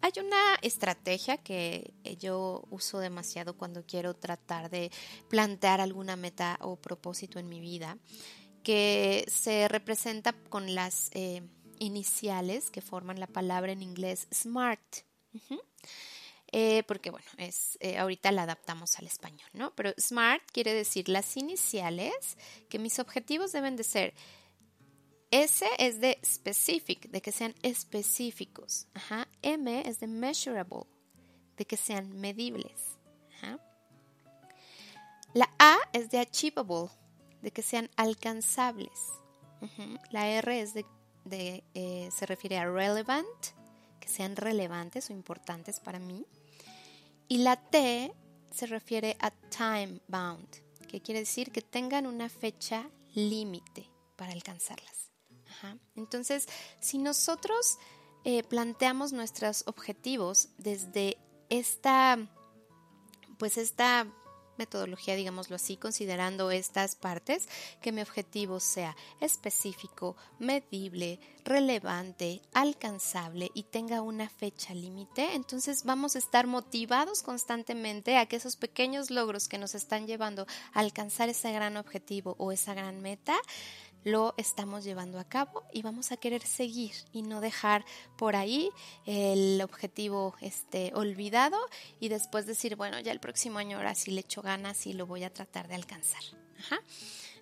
Hay una estrategia que yo uso demasiado cuando quiero tratar de plantear alguna meta o propósito en mi vida, que se representa con las eh, iniciales que forman la palabra en inglés SMART. Eh, porque bueno, es eh, ahorita la adaptamos al español, ¿no? Pero SMART quiere decir las iniciales, que mis objetivos deben de ser S es de specific, de que sean específicos. M es de measurable, de que sean medibles. La A es de achievable, de que sean alcanzables. La R es de, eh, se refiere a relevant, que sean relevantes o importantes para mí. Y la T se refiere a time bound, que quiere decir que tengan una fecha límite para alcanzarlas. Entonces, si nosotros eh, planteamos nuestros objetivos desde esta, pues esta metodología, digámoslo así, considerando estas partes, que mi objetivo sea específico, medible, relevante, alcanzable y tenga una fecha límite, entonces vamos a estar motivados constantemente a que esos pequeños logros que nos están llevando a alcanzar ese gran objetivo o esa gran meta, lo estamos llevando a cabo y vamos a querer seguir y no dejar por ahí el objetivo este, olvidado y después decir, bueno, ya el próximo año ahora sí le echo ganas y lo voy a tratar de alcanzar.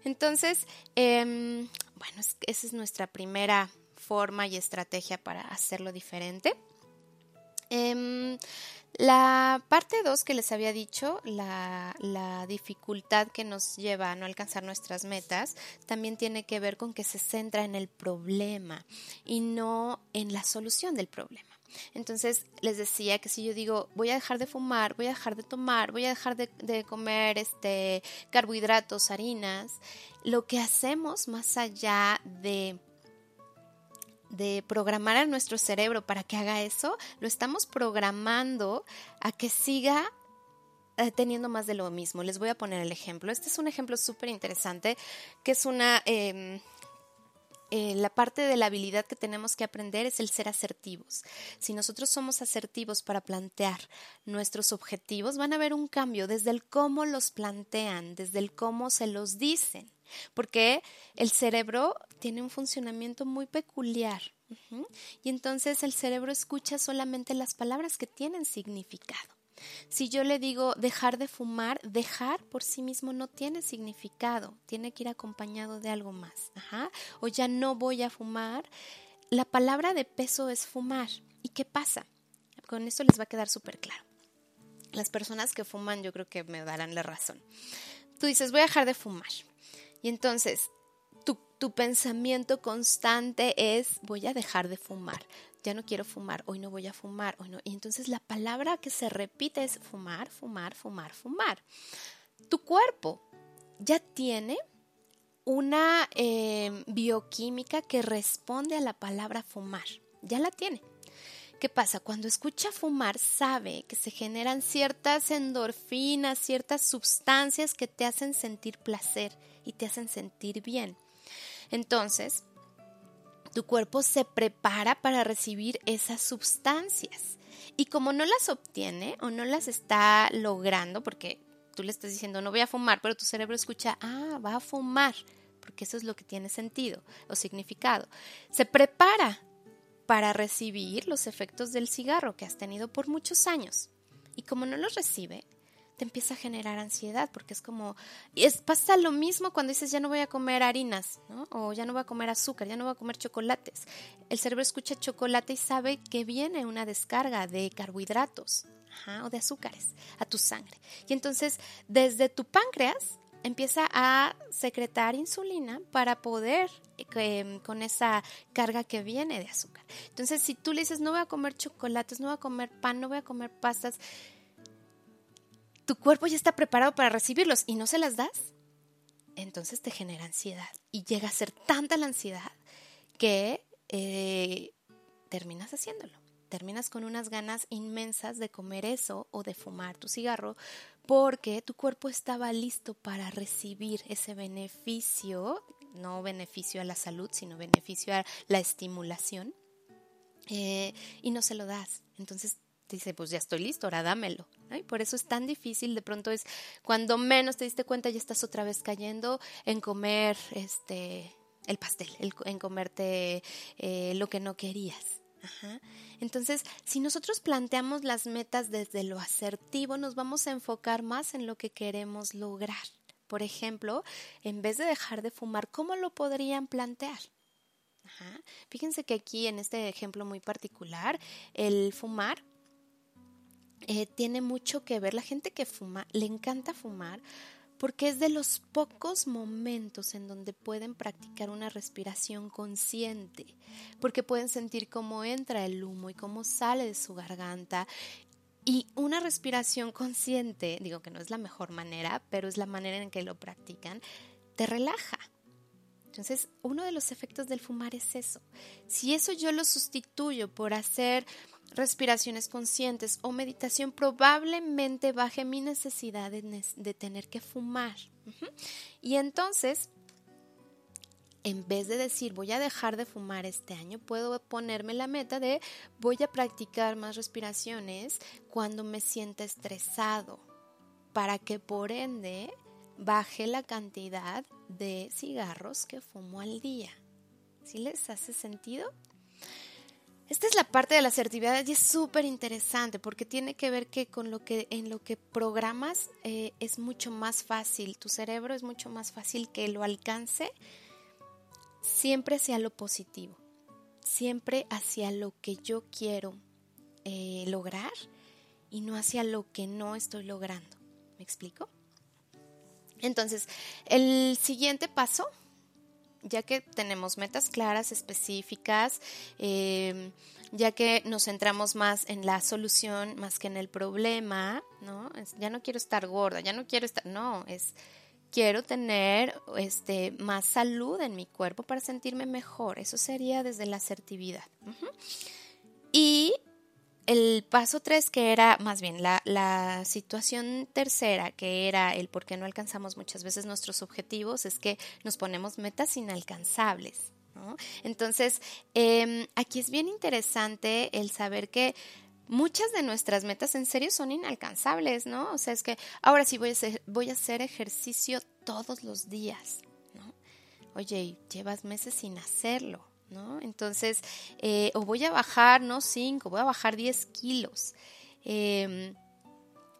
Entonces, em, bueno, esa es nuestra primera forma y estrategia para hacerlo diferente. Em, la parte 2 que les había dicho, la, dificultad que nos lleva a no alcanzar nuestras metas, también tiene que ver con que se centra en el problema y no en la solución del problema. Entonces les decía que si yo digo voy a dejar de fumar, voy a dejar de tomar, voy a dejar de, de comer este carbohidratos, harinas, lo que hacemos más allá de de programar a nuestro cerebro para que haga eso, lo estamos programando a que siga eh, teniendo más de lo mismo. Les voy a poner el ejemplo. Este es un ejemplo súper interesante, que es una... Em, eh, la parte de la habilidad que tenemos que aprender es el ser asertivos. Si nosotros somos asertivos para plantear nuestros objetivos, van a ver un cambio desde el cómo los plantean, desde el cómo se los dicen porque el cerebro tiene un funcionamiento muy peculiar. Y entonces el cerebro escucha solamente las palabras que tienen significado. Si yo le digo dejar de fumar, dejar por sí mismo no tiene significado, tiene que ir acompañado de algo más. O ya no voy a fumar. La palabra de peso es fumar. ¿Y qué pasa? Con esto les va a quedar súper claro. Las personas que fuman yo creo que me darán la razón. Tú dices, voy a dejar de fumar. Y entonces, tu, pensamiento constante es, voy a dejar de fumar, ya no quiero fumar, hoy no voy a fumar, hoy no. Y entonces la palabra que se repite es fumar, fumar, fumar, fumar. Tu cuerpo ya tiene una em, bioquímica que responde a la palabra fumar, ya la tiene. ¿Qué pasa? Cuando escucha fumar, sabe que se generan ciertas endorfinas, ciertas sustancias que te hacen sentir placer y te hacen sentir bien. Entonces, tu cuerpo se prepara para recibir esas sustancias. Y como no las obtiene o no las está logrando, porque tú le estás diciendo no voy a fumar, pero tu cerebro escucha, ah, va a fumar, porque eso es lo que tiene sentido o significado. Se prepara para recibir los efectos del cigarro que has tenido por muchos años. Y como no los recibe, te empieza a generar ansiedad, porque es como, es, pasa lo mismo cuando dices ya no voy a comer harinas, o ya no voy a comer azúcar, ya no voy a comer chocolates. El cerebro escucha chocolate y sabe que viene una descarga de carbohidratos o de azúcares a tu sangre. Y entonces, desde tu páncreas empieza a secretar insulina para poder eh, con esa carga que viene de azúcar. Entonces, si tú le dices no voy a comer chocolates, no voy a comer pan, no voy a comer pastas, tu cuerpo ya está preparado para recibirlos y no se las das, entonces te genera ansiedad y llega a ser tanta la ansiedad que eh, terminas haciéndolo. Terminas con unas ganas inmensas de comer eso o de fumar tu cigarro porque tu cuerpo estaba listo para recibir ese beneficio, no beneficio a la salud, sino beneficio a la estimulación, eh, y no se lo das. Entonces dice, pues ya estoy listo, ahora dámelo. Y por eso es tan difícil, de pronto es cuando menos te diste cuenta ya estás otra vez cayendo en comer este el pastel, en comerte eh, lo que no querías. Entonces, si nosotros planteamos las metas desde lo asertivo, nos vamos a enfocar más en lo que queremos lograr. Por ejemplo, en vez de dejar de fumar, ¿cómo lo podrían plantear? Fíjense que aquí en este ejemplo muy particular, el fumar eh, tiene mucho que ver. La gente que fuma, le encanta fumar porque es de los pocos momentos en donde pueden practicar una respiración consciente, porque pueden sentir cómo entra el humo y cómo sale de su garganta. Y una respiración consciente, digo que no es la mejor manera, pero es la manera en que lo practican, te relaja. Entonces, uno de los efectos del fumar es eso. Si eso yo lo sustituyo por hacer respiraciones conscientes o meditación, probablemente baje mi necesidad de, tener que fumar. Y entonces, en vez de decir voy a dejar de fumar este año, puedo ponerme la meta de voy a practicar más respiraciones cuando me sienta estresado, para que por ende baje la cantidad de cigarros que fumo al día. ¿Sí les hace sentido? Esta es la parte de la asertividad y es súper interesante porque tiene que ver que con lo que en lo que programas eh, es mucho más fácil, tu cerebro es mucho más fácil que lo alcance siempre hacia lo positivo, siempre hacia lo que yo quiero eh, lograr y no hacia lo que no estoy logrando. ¿Me explico? Entonces, el siguiente paso ya que tenemos metas claras, específicas, em, ya que nos centramos más en la solución más que en el problema, ¿no? ya no quiero estar gorda, ya no quiero estar, no, es quiero tener este más salud en mi cuerpo para sentirme mejor. Eso sería desde la asertividad. Y el paso tres, que era más bien la, la, situación tercera, que era el por qué no alcanzamos muchas veces nuestros objetivos, es que nos ponemos metas inalcanzables. Entonces, em, aquí es bien interesante el saber que muchas de nuestras metas en serio son inalcanzables, ¿no? O sea, es que ahora sí voy a hacer, voy a hacer ejercicio todos los días, ¿no? Oye, llevas meses sin hacerlo. ¿No? Entonces, eh, o voy a bajar, no 5, voy a bajar 10 kilos. Em,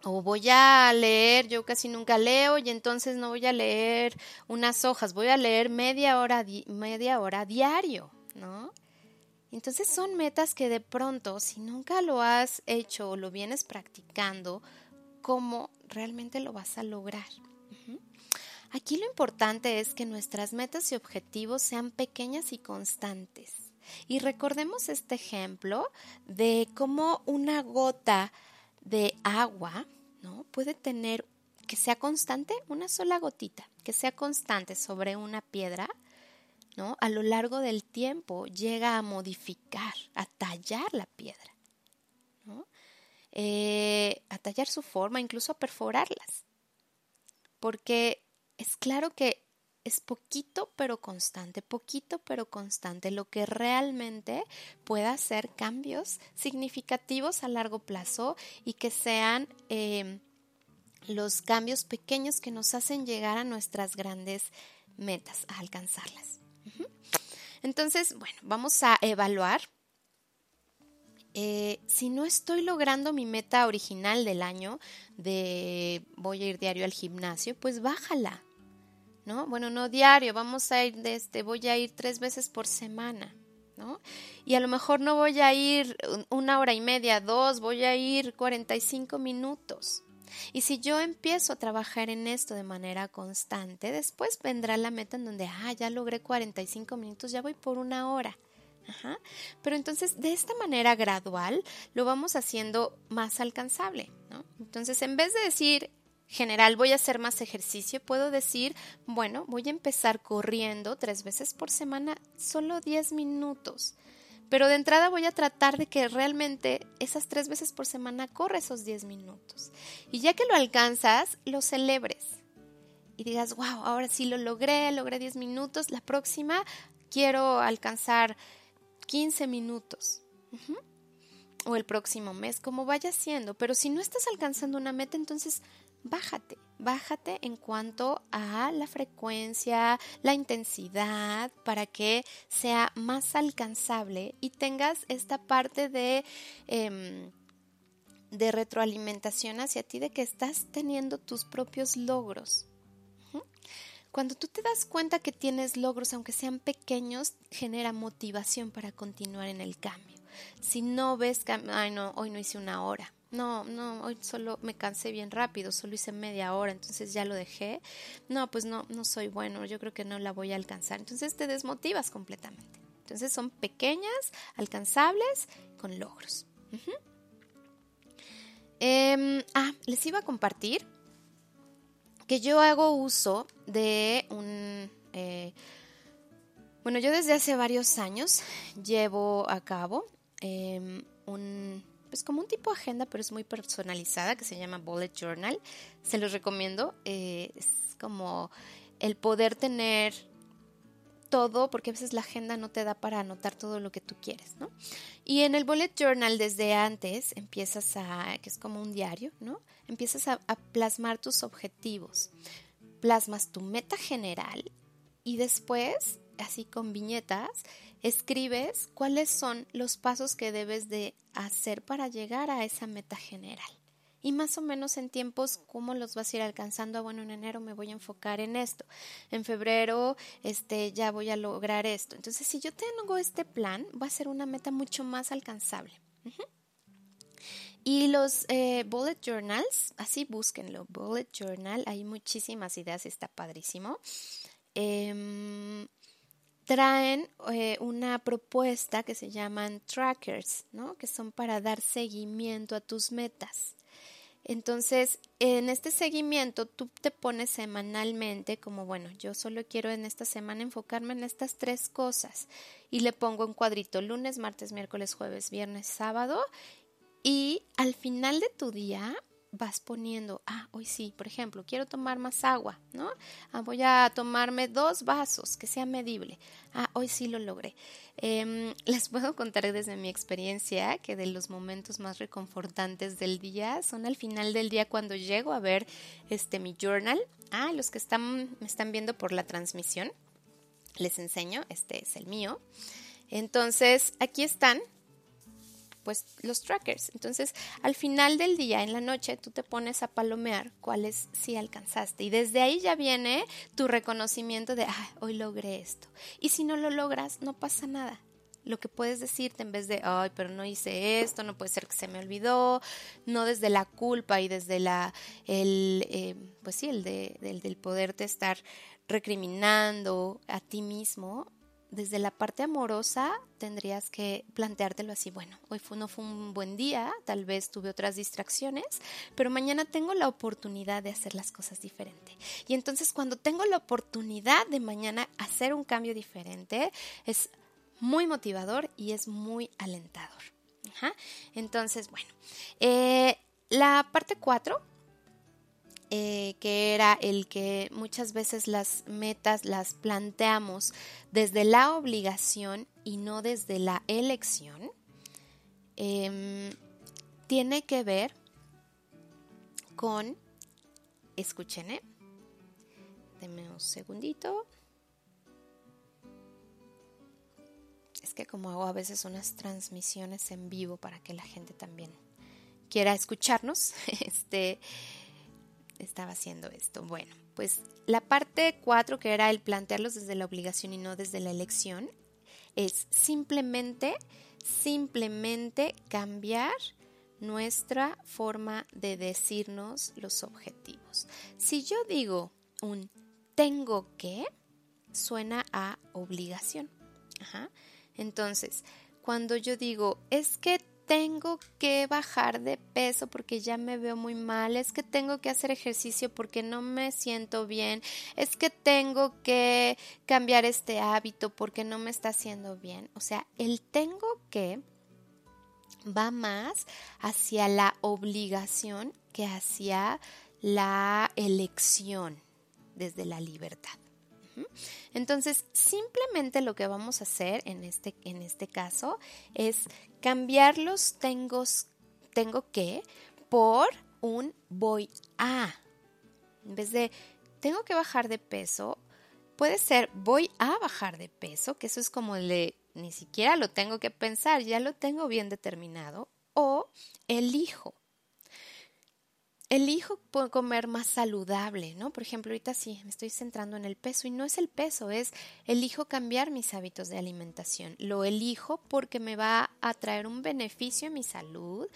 o voy a leer, yo casi nunca leo y entonces no voy a leer unas hojas, voy a leer media hora, media hora diario, ¿no? Entonces son metas que de pronto, si nunca lo has hecho o lo vienes practicando, ¿cómo realmente lo vas a lograr? Aquí lo importante es que nuestras metas y objetivos sean pequeñas y constantes. Y recordemos este ejemplo de cómo una gota de agua ¿no? puede tener que sea constante, una sola gotita, que sea constante sobre una piedra, ¿no? A lo largo del tiempo llega a modificar, a tallar la piedra, ¿no? Eh, a tallar su forma, incluso a perforarlas. Porque es claro que es poquito pero constante, poquito pero constante, lo que realmente pueda hacer cambios significativos a largo plazo y que sean em, los cambios pequeños que nos hacen llegar a nuestras grandes metas, a alcanzarlas. Entonces, bueno, vamos a evaluar. Eh, si no estoy logrando mi meta original del año de voy a ir diario al gimnasio, pues bájala, ¿no? Bueno, no diario, vamos a ir desde, este, voy a ir tres veces por semana, ¿no? Y a lo mejor no voy a ir una hora y media, dos, voy a ir 45 minutos. Y si yo empiezo a trabajar en esto de manera constante, después vendrá la meta en donde, ah, ya logré 45 minutos, ya voy por una hora. Ajá. Pero entonces, de esta manera gradual, lo vamos haciendo más alcanzable, ¿no? Entonces, en vez de decir, general voy a hacer más ejercicio, puedo decir, bueno, voy a empezar corriendo tres veces por semana, solo 10 minutos. Pero de entrada voy a tratar de que realmente esas tres veces por semana corre esos 10 minutos. Y ya que lo alcanzas, lo celebres. Y digas, wow, ahora sí lo logré, logré 10 minutos, la próxima quiero alcanzar 15 minutos. O el próximo mes, como vaya siendo. Pero si no estás alcanzando una meta, entonces bájate, bájate en cuanto a la frecuencia, la intensidad, para que sea más alcanzable y tengas esta parte de, em, de retroalimentación hacia ti, de que estás teniendo tus propios logros. Cuando tú te das cuenta que tienes logros, aunque sean pequeños, genera motivación para continuar en el cambio. Si no ves, ay no, hoy no hice una hora, no, no, hoy solo me cansé bien rápido, solo hice media hora, entonces ya lo dejé. No, pues no, no soy bueno, yo creo que no la voy a alcanzar. Entonces te desmotivas completamente. Entonces son pequeñas, alcanzables, con logros. Em, ah, les iba a compartir que yo hago uso de un... Eh, bueno, yo desde hace varios años llevo a cabo em, un pues como un tipo de agenda, pero es muy personalizada, que se llama Bullet Journal. Se los recomiendo. Eh, es como el poder tener todo, porque a veces la agenda no te da para anotar todo lo que tú quieres, ¿no? Y en el Bullet Journal desde antes empiezas a, que es como un diario, ¿no? Empiezas a plasmar tus objetivos, plasmas tu meta general y después, así con viñetas, escribes cuáles son los pasos que debes de hacer para llegar a esa meta general. Y más o menos en tiempos, ¿cómo los vas a ir alcanzando? Ah, bueno, en enero me voy a enfocar en esto. En febrero, este, ya voy a lograr esto. Entonces, si yo tengo este plan, va a ser una meta mucho más alcanzable. Y los eh, bullet journals, así búsquenlo, bullet journal, hay muchísimas ideas, está padrísimo. Em, traen eh, una propuesta que se llaman trackers, ¿no? que son para dar seguimiento a tus metas. Entonces, en este seguimiento tú te pones semanalmente como, bueno, yo solo quiero en esta semana enfocarme en estas tres cosas y le pongo un cuadrito lunes, martes, miércoles, jueves, viernes, sábado y al final de tu día vas poniendo, ah, hoy sí, por ejemplo, quiero tomar más agua, ¿no? Ah, voy a tomarme dos vasos, que sea medible. Ah, hoy sí lo logré. Em, les puedo contar desde mi experiencia que de los momentos más reconfortantes del día son al final del día cuando llego a ver este mi journal. Ah, los que están, me están viendo por la transmisión, les enseño, este es el mío. Entonces, aquí están pues los trackers. Entonces, al final del día, en la noche, tú te pones a palomear cuáles sí alcanzaste. Y desde ahí ya viene tu reconocimiento de, ah, hoy logré esto. Y si no lo logras, no pasa nada. Lo que puedes decirte en vez de, ay, pero no hice esto, no puede ser que se me olvidó, no desde la culpa y desde la, el, eh, pues sí, el, de, el del poderte estar recriminando a ti mismo, desde la parte amorosa tendrías que planteártelo así, bueno, hoy fue, no fue un buen día, tal vez tuve otras distracciones, pero mañana tengo la oportunidad de hacer las cosas diferente. Y entonces cuando tengo la oportunidad de mañana hacer un cambio diferente, es muy motivador y es muy alentador. Entonces, bueno, eh, la parte 4 eh, que era el que muchas veces las metas las planteamos desde la obligación y no desde la elección, em, tiene que ver con, escuchen, ¿eh? Deme un segundito. Es que como hago a veces unas transmisiones en vivo para que la gente también quiera escucharnos, este estaba haciendo esto? Bueno, pues la parte 4, que era el plantearlos desde la obligación y no desde la elección, es simplemente, simplemente cambiar nuestra forma de decirnos los objetivos. Si yo digo un tengo que, suena a obligación. Entonces, cuando yo digo es que tengo que bajar de peso porque ya me veo muy mal, es que tengo que hacer ejercicio porque no me siento bien, es que tengo que cambiar este hábito porque no me está haciendo bien. O sea, el tengo que va más hacia la obligación que hacia la elección desde la libertad. Entonces, simplemente lo que vamos a hacer en este, en este caso es cambiar los tengo, tengo que por un voy a. En vez de tengo que bajar de peso, puede ser voy a bajar de peso, que eso es como le ni siquiera lo tengo que pensar, ya lo tengo bien determinado, o elijo elijo comer más saludable, ¿no? Por ejemplo, ahorita sí, me estoy centrando en el peso y no es el peso, es elijo cambiar mis hábitos de alimentación. Lo elijo porque me va a traer un beneficio a mi salud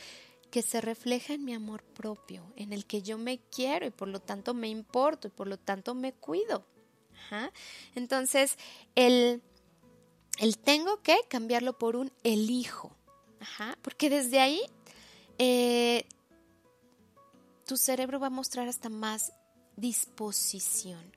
que se refleja en mi amor propio, en el que yo me quiero y por lo tanto me importo y por lo tanto me cuido. Entonces, el, el tengo que cambiarlo por un elijo, Ajá, porque desde ahí eh, tu cerebro va a mostrar hasta más disposición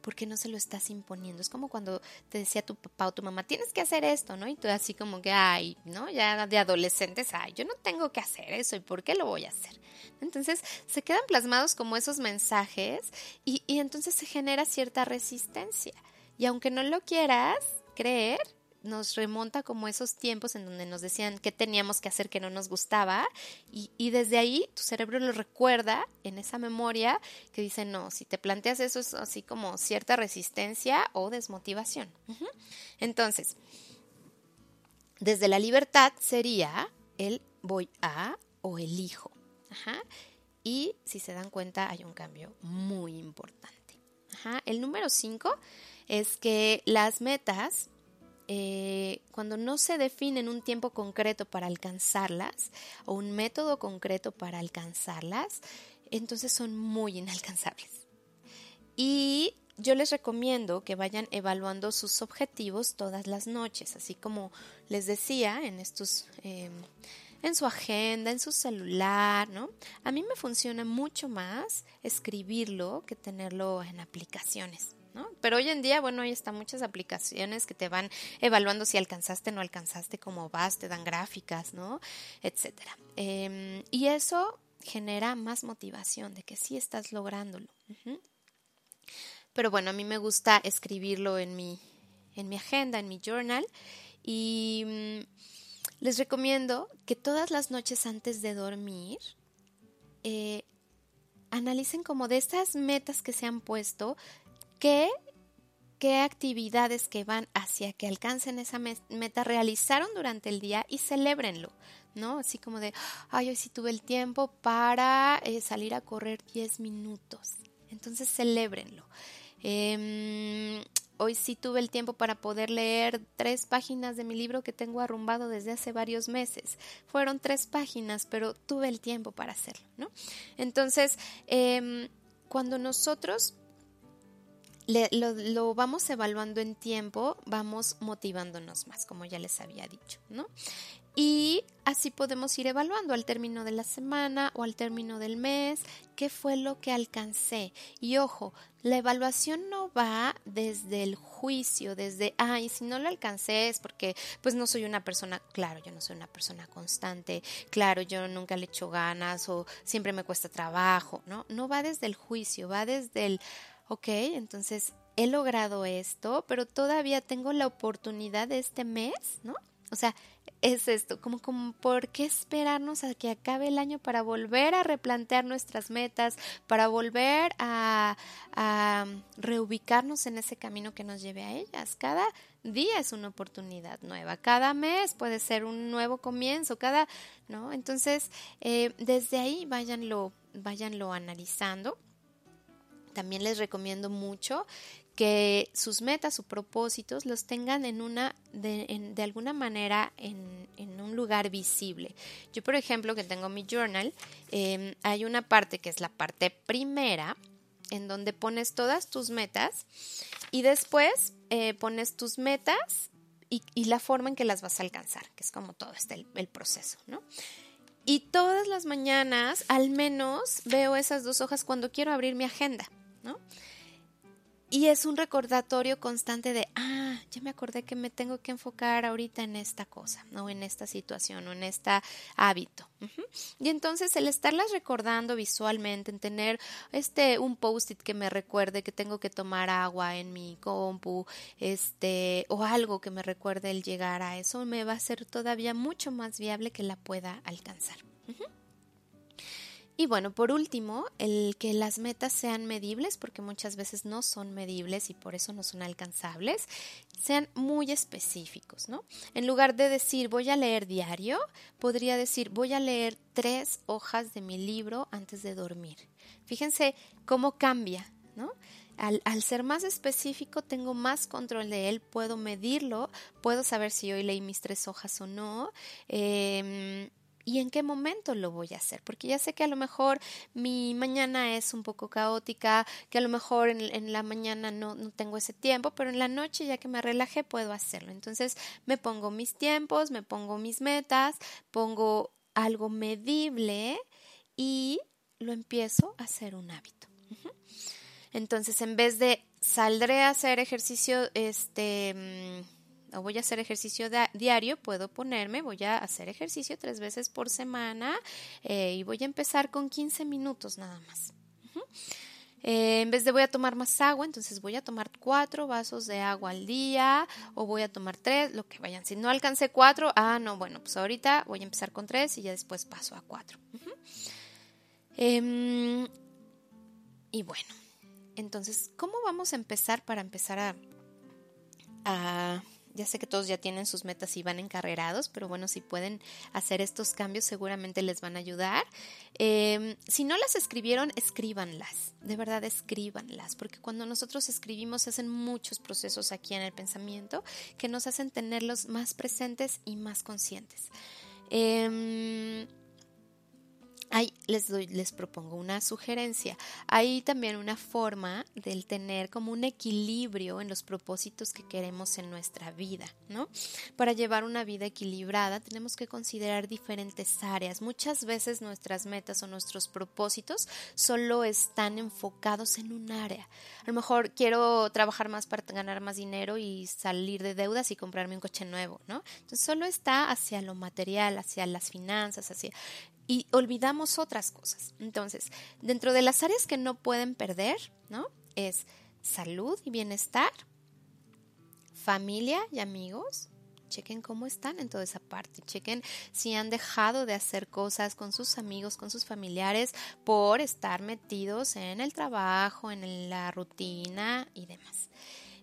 porque no se lo estás imponiendo. Es como cuando te decía tu papá o tu mamá, tienes que hacer esto, ¿no? Y tú así como que, ay, ¿no? Ya de adolescentes, ay, yo no tengo que hacer eso, ¿y por qué lo voy a hacer? Entonces se quedan plasmados como esos mensajes y, y entonces se genera cierta resistencia. Y aunque no lo quieras creer, nos remonta como esos tiempos en donde nos decían qué teníamos que hacer que no nos gustaba y, y, desde ahí tu cerebro lo recuerda en esa memoria que dice no, si te planteas eso es así como cierta resistencia o desmotivación. Entonces, desde la libertad sería el voy a o elijo. Y si se dan cuenta hay un cambio muy importante. El número 5 es que las metas eh, cuando no se definen un tiempo concreto para alcanzarlas o un método concreto para alcanzarlas, entonces son muy inalcanzables. Y yo les recomiendo que vayan evaluando sus objetivos todas las noches, así como les decía en estos... Em, en su agenda, en su celular, ¿no? A mí me funciona mucho más escribirlo que tenerlo en aplicaciones. Pero hoy en día, bueno, ahí están muchas aplicaciones que te van evaluando si alcanzaste o no alcanzaste, cómo vas, te dan gráficas, ¿no? Etcétera. Em, y eso genera más motivación de que sí estás lográndolo. Pero bueno, a mí me gusta escribirlo en mi, en mi agenda, en mi journal. Y mm, les recomiendo que todas las noches antes de dormir eh, analicen como de estas metas que se han puesto, qué, qué actividades que van hacia que alcancen esa meta realizaron durante el día y celébrenlo, ¿no? Así como de, ay, hoy sí tuve el tiempo para eh, salir a correr 10 minutos. Entonces, celébrenlo. Em, hoy sí tuve el tiempo para poder leer tres páginas de mi libro que tengo arrumbado desde hace varios meses. Fueron tres páginas, pero tuve el tiempo para hacerlo, ¿no? Entonces, em, cuando nosotros lo, vamos evaluando en tiempo, vamos motivándonos más, como ya les había dicho, ¿no? Y así podemos ir evaluando al término de la semana o al término del mes qué fue lo que alcancé. Y ojo, la evaluación no va desde el juicio, desde, ay, si no lo alcancé es porque pues no soy una persona, claro, yo no soy una persona constante, claro, yo nunca le echo ganas o siempre me cuesta trabajo, ¿no? No va desde el juicio, va desde el, ok, entonces he logrado esto, pero todavía tengo la oportunidad de este mes, ¿no? O sea, es esto, como, como por qué esperarnos a que acabe el año para volver a replantear nuestras metas, para volver a, reubicarnos en ese camino que nos lleve a ellas. Cada día es una oportunidad nueva, cada mes puede ser un nuevo comienzo, cada, ¿no? Entonces, eh, desde ahí váyanlo, váyanlo analizando también les recomiendo mucho que sus metas o propósitos los tengan en una de, alguna manera en, un lugar visible. Yo, por ejemplo, que tengo mi journal, em, hay una parte que es la parte primera, en donde pones todas tus metas y después eh, pones tus metas y, la forma en que las vas a alcanzar, que es como todo este el, proceso, ¿no? Y todas las mañanas, al menos, veo esas dos hojas cuando quiero abrir mi agenda, ¿no? Y es un recordatorio constante de, ah, ya me acordé que me tengo que enfocar ahorita en esta cosa, ¿no? En esta situación o en este hábito. Y entonces el estarlas recordando visualmente, en tener este, un post-it que me recuerde que tengo que tomar agua en mi compu, este, o algo que me recuerde el llegar a eso, me va a ser todavía mucho más viable que la pueda alcanzar. Y bueno, por último, el que las metas sean medibles, porque muchas veces no son medibles y por eso no son alcanzables, sean muy específicos, ¿no? En lugar de decir voy a leer diario, podría decir voy a leer tres hojas de mi libro antes de dormir. Fíjense cómo cambia, ¿no? Al, al, ser más específico, tengo más control de él, puedo medirlo, puedo saber si hoy leí mis tres hojas o no. Eh, y en qué momento lo voy a hacer, porque ya sé que a lo mejor mi mañana es un poco caótica, que a lo mejor en, la mañana no, no, tengo ese tiempo, pero en la noche ya que me relajé puedo hacerlo. Entonces me pongo mis tiempos, me pongo mis metas, pongo algo medible y lo empiezo a hacer un hábito. Entonces en vez de saldré a hacer ejercicio, este mm, o voy a hacer ejercicio diario, puedo ponerme, voy a hacer ejercicio tres veces por semana eh, y voy a empezar con 15 minutos nada más. Eh, en vez de voy a tomar más agua, entonces voy a tomar cuatro vasos de agua al día o voy a tomar tres, lo que vayan. Si no alcancé cuatro, ah, no, bueno, pues ahorita voy a empezar con tres y ya después paso a cuatro. Em, y bueno, entonces, ¿cómo vamos a empezar para empezar a, a ya sé que todos ya tienen sus metas y van encarrerados, pero bueno, si pueden hacer estos cambios seguramente les van a ayudar. Em, si no las escribieron, escríbanlas, de verdad escríbanlas, porque cuando nosotros escribimos se hacen muchos procesos aquí en el pensamiento que nos hacen tenerlos más presentes y más conscientes. Eh, Ahí les, doy, les propongo una sugerencia. Hay también una forma del tener como un equilibrio en los propósitos que queremos en nuestra vida, ¿no? Para llevar una vida equilibrada tenemos que considerar diferentes áreas. Muchas veces nuestras metas o nuestros propósitos solo están enfocados en un área. A lo mejor quiero trabajar más para ganar más dinero y salir de deudas y comprarme un coche nuevo, ¿no? Entonces solo está hacia lo material, hacia las finanzas, hacia y olvidamos otras cosas. Entonces, dentro de las áreas que no pueden perder, ¿no? Es salud y bienestar, familia y amigos. Chequen cómo están en toda esa parte. Chequen si han dejado de hacer cosas con sus amigos, con sus familiares, por estar metidos en el trabajo, en la rutina y demás.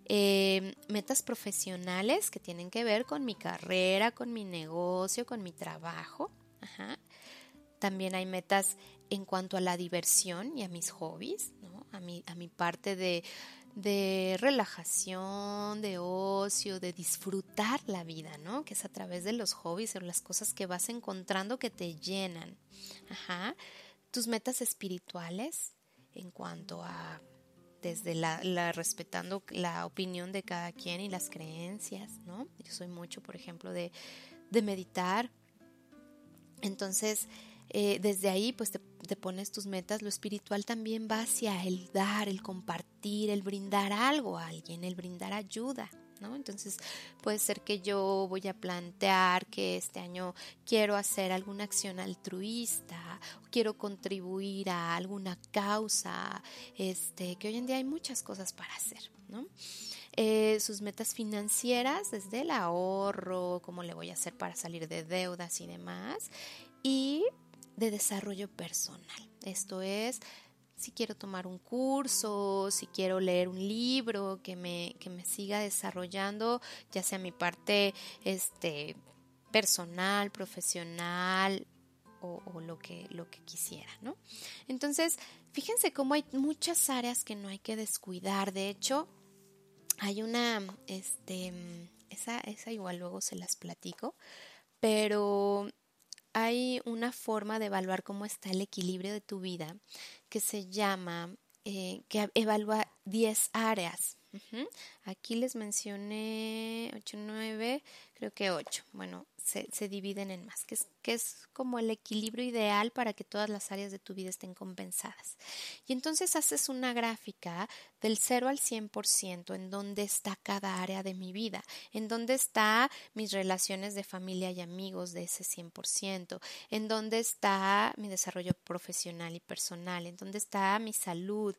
Eh, metas profesionales que tienen que ver con mi carrera, con mi negocio, con mi trabajo. Ajá. También hay metas en cuanto a la diversión y a mis hobbies, ¿no? a, mi, a mi parte de, de relajación, de ocio, de disfrutar la vida, ¿no? Que es a través de los hobbies o las cosas que vas encontrando que te llenan. Ajá. Tus metas espirituales en cuanto a desde la, respetando la opinión de cada quien y las creencias, ¿no? Yo soy mucho, por ejemplo, de, de meditar. Entonces, eh, desde ahí pues te, pones tus metas, lo espiritual también va hacia el dar, el compartir, el brindar algo a alguien, el brindar ayuda. ¿No? Entonces puede ser que yo voy a plantear que este año quiero hacer alguna acción altruista, quiero contribuir a alguna causa, este, que hoy en día hay muchas cosas para hacer, ¿no? Eh, sus metas financieras, desde el ahorro, cómo le voy a hacer para salir de deudas y demás, y de desarrollo personal. Esto es, si quiero tomar un curso, si quiero leer un libro que me, que me siga desarrollando, ya sea mi parte este, personal, profesional o, lo, que, lo que quisiera, ¿no? Entonces, fíjense cómo hay muchas áreas que no hay que descuidar. De hecho, hay una, este, esa, esa igual luego se las platico, pero hay una forma de evaluar cómo está el equilibrio de tu vida que se llama, eh, que evalúa 10 áreas. Aquí les mencioné 8, 9, creo que 8. Bueno, se, dividen en más, que es, que es como el equilibrio ideal para que todas las áreas de tu vida estén compensadas. Y entonces haces una gráfica del 0 al 100% en dónde está cada área de mi vida, en dónde está mis relaciones de familia y amigos de ese 100%, en dónde está mi desarrollo profesional y personal, en dónde está mi salud,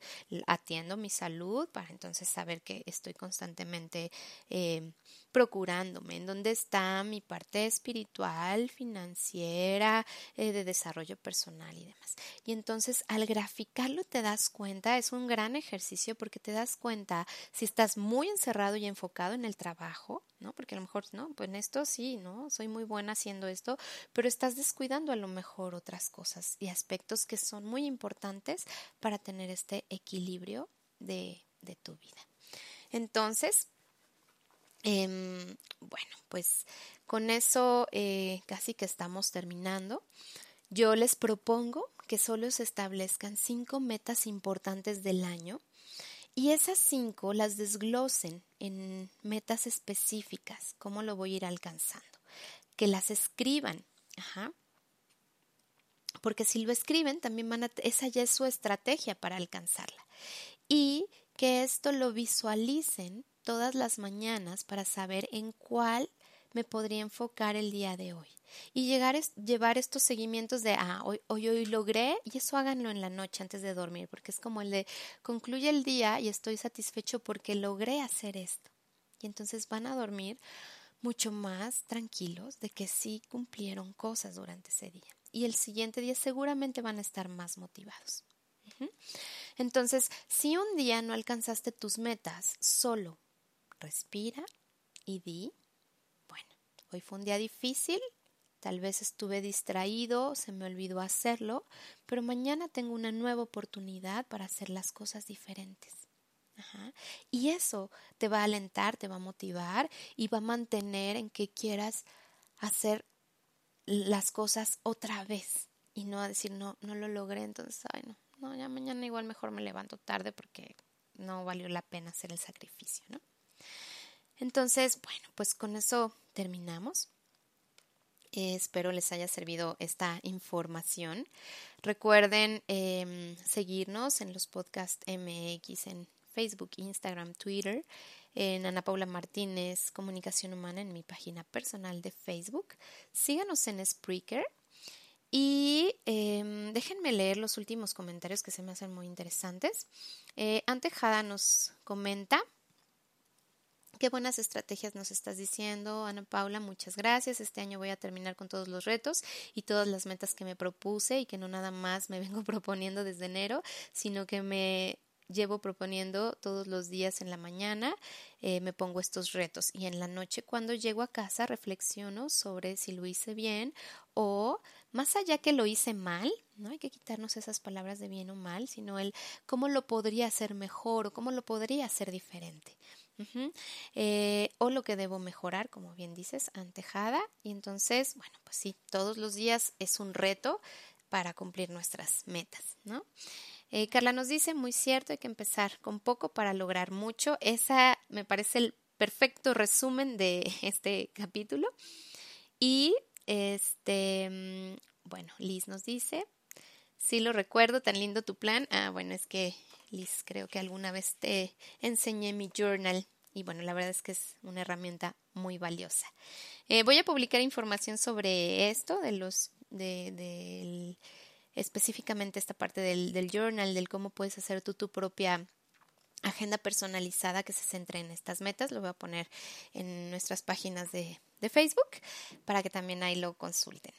atiendo mi salud para entonces saber que estoy constantemente eh, procurándome, en dónde está mi parte espiritual, financiera, eh, de desarrollo personal y demás. Y entonces al graficarlo te das cuenta, es un gran ejercicio porque te das cuenta si estás muy encerrado y enfocado en el trabajo, ¿no? Porque a lo mejor, no, pues en esto sí, ¿no? Soy muy buena haciendo esto, pero estás descuidando a lo mejor otras cosas y aspectos que son muy importantes para tener este equilibrio de, de tu vida. Entonces, Em, bueno, pues con eso eh, casi que estamos terminando. Yo les propongo que solo se establezcan cinco metas importantes del año y esas cinco las desglosen en metas específicas, cómo lo voy a ir alcanzando, que las escriban, porque si lo escriben también van a, esa ya es su estrategia para alcanzarla. Y que esto lo visualicen todas las mañanas para saber en cuál me podría enfocar el día de hoy. Y llevar estos seguimientos de, ah, hoy, hoy, hoy logré, y eso háganlo en la noche antes de dormir, porque es como el de, concluye el día y estoy satisfecho porque logré hacer esto. Y entonces van a dormir mucho más tranquilos de que sí cumplieron cosas durante ese día. Y el siguiente día seguramente van a estar más motivados. Entonces, si un día no alcanzaste tus metas solo respira y di, bueno, hoy fue un día difícil, tal vez estuve distraído, se me olvidó hacerlo, pero mañana tengo una nueva oportunidad para hacer las cosas diferentes. Y eso te va a alentar, te va a motivar y va a mantener en que quieras hacer las cosas otra vez y no a decir no, no lo logré, entonces, ay, no, no, ya mañana igual mejor me levanto tarde porque no valió la pena hacer el sacrificio, ¿no? Entonces, bueno, pues con eso terminamos. espero les haya servido esta información. Recuerden em, seguirnos en los podcasts MX en Facebook, Instagram, Twitter, en Ana Paula Martínez, Comunicación Humana en mi página personal de Facebook. Síganos en Spreaker y em, déjenme leer los últimos comentarios que se me hacen muy interesantes. Eh, Antejada nos comenta Qué buenas estrategias nos estás diciendo, Ana Paula. Muchas gracias. Este año voy a terminar con todos los retos y todas las metas que me propuse y que no nada más me vengo proponiendo desde enero, sino que me llevo proponiendo todos los días en la mañana, eh, me pongo estos retos y en la noche cuando llego a casa reflexiono sobre si lo hice bien o más allá que lo hice mal, no hay que quitarnos esas palabras de bien o mal, sino el cómo lo podría hacer mejor o cómo lo podría hacer diferente. Eh, o lo que debo mejorar, como bien dices, antejada. Y entonces, bueno, pues sí, todos los días es un reto para cumplir nuestras metas, ¿no? Eh, Carla nos dice, muy cierto, hay que empezar con poco para lograr mucho. Esa me parece el perfecto resumen de este capítulo. Y este, mm, bueno, Liz nos dice, sí lo recuerdo, tan lindo tu plan. Ah, bueno, es que Liz, creo que alguna vez te enseñé mi journal y bueno, la verdad es que es una herramienta muy valiosa. Eh, voy a publicar información sobre esto, de los, de, específicamente esta parte del, del, journal, del cómo puedes hacer tú tu propia agenda personalizada que se centre en estas metas. Lo voy a poner en nuestras páginas de, de Facebook para que también ahí lo consulten.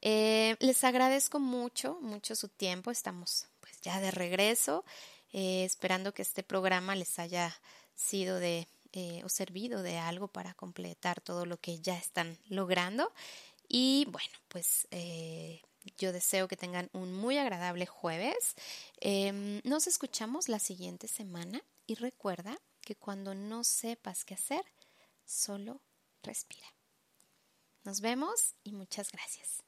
Eh, les agradezco mucho, mucho su tiempo. Estamos pues ya de regreso. Eh, esperando que este programa les haya sido de eh, o servido de algo para completar todo lo que ya están logrando. Y bueno, pues yo deseo que tengan un muy agradable jueves. Em, nos escuchamos la siguiente semana y recuerda que cuando no sepas qué hacer, solo respira. Nos vemos y muchas gracias.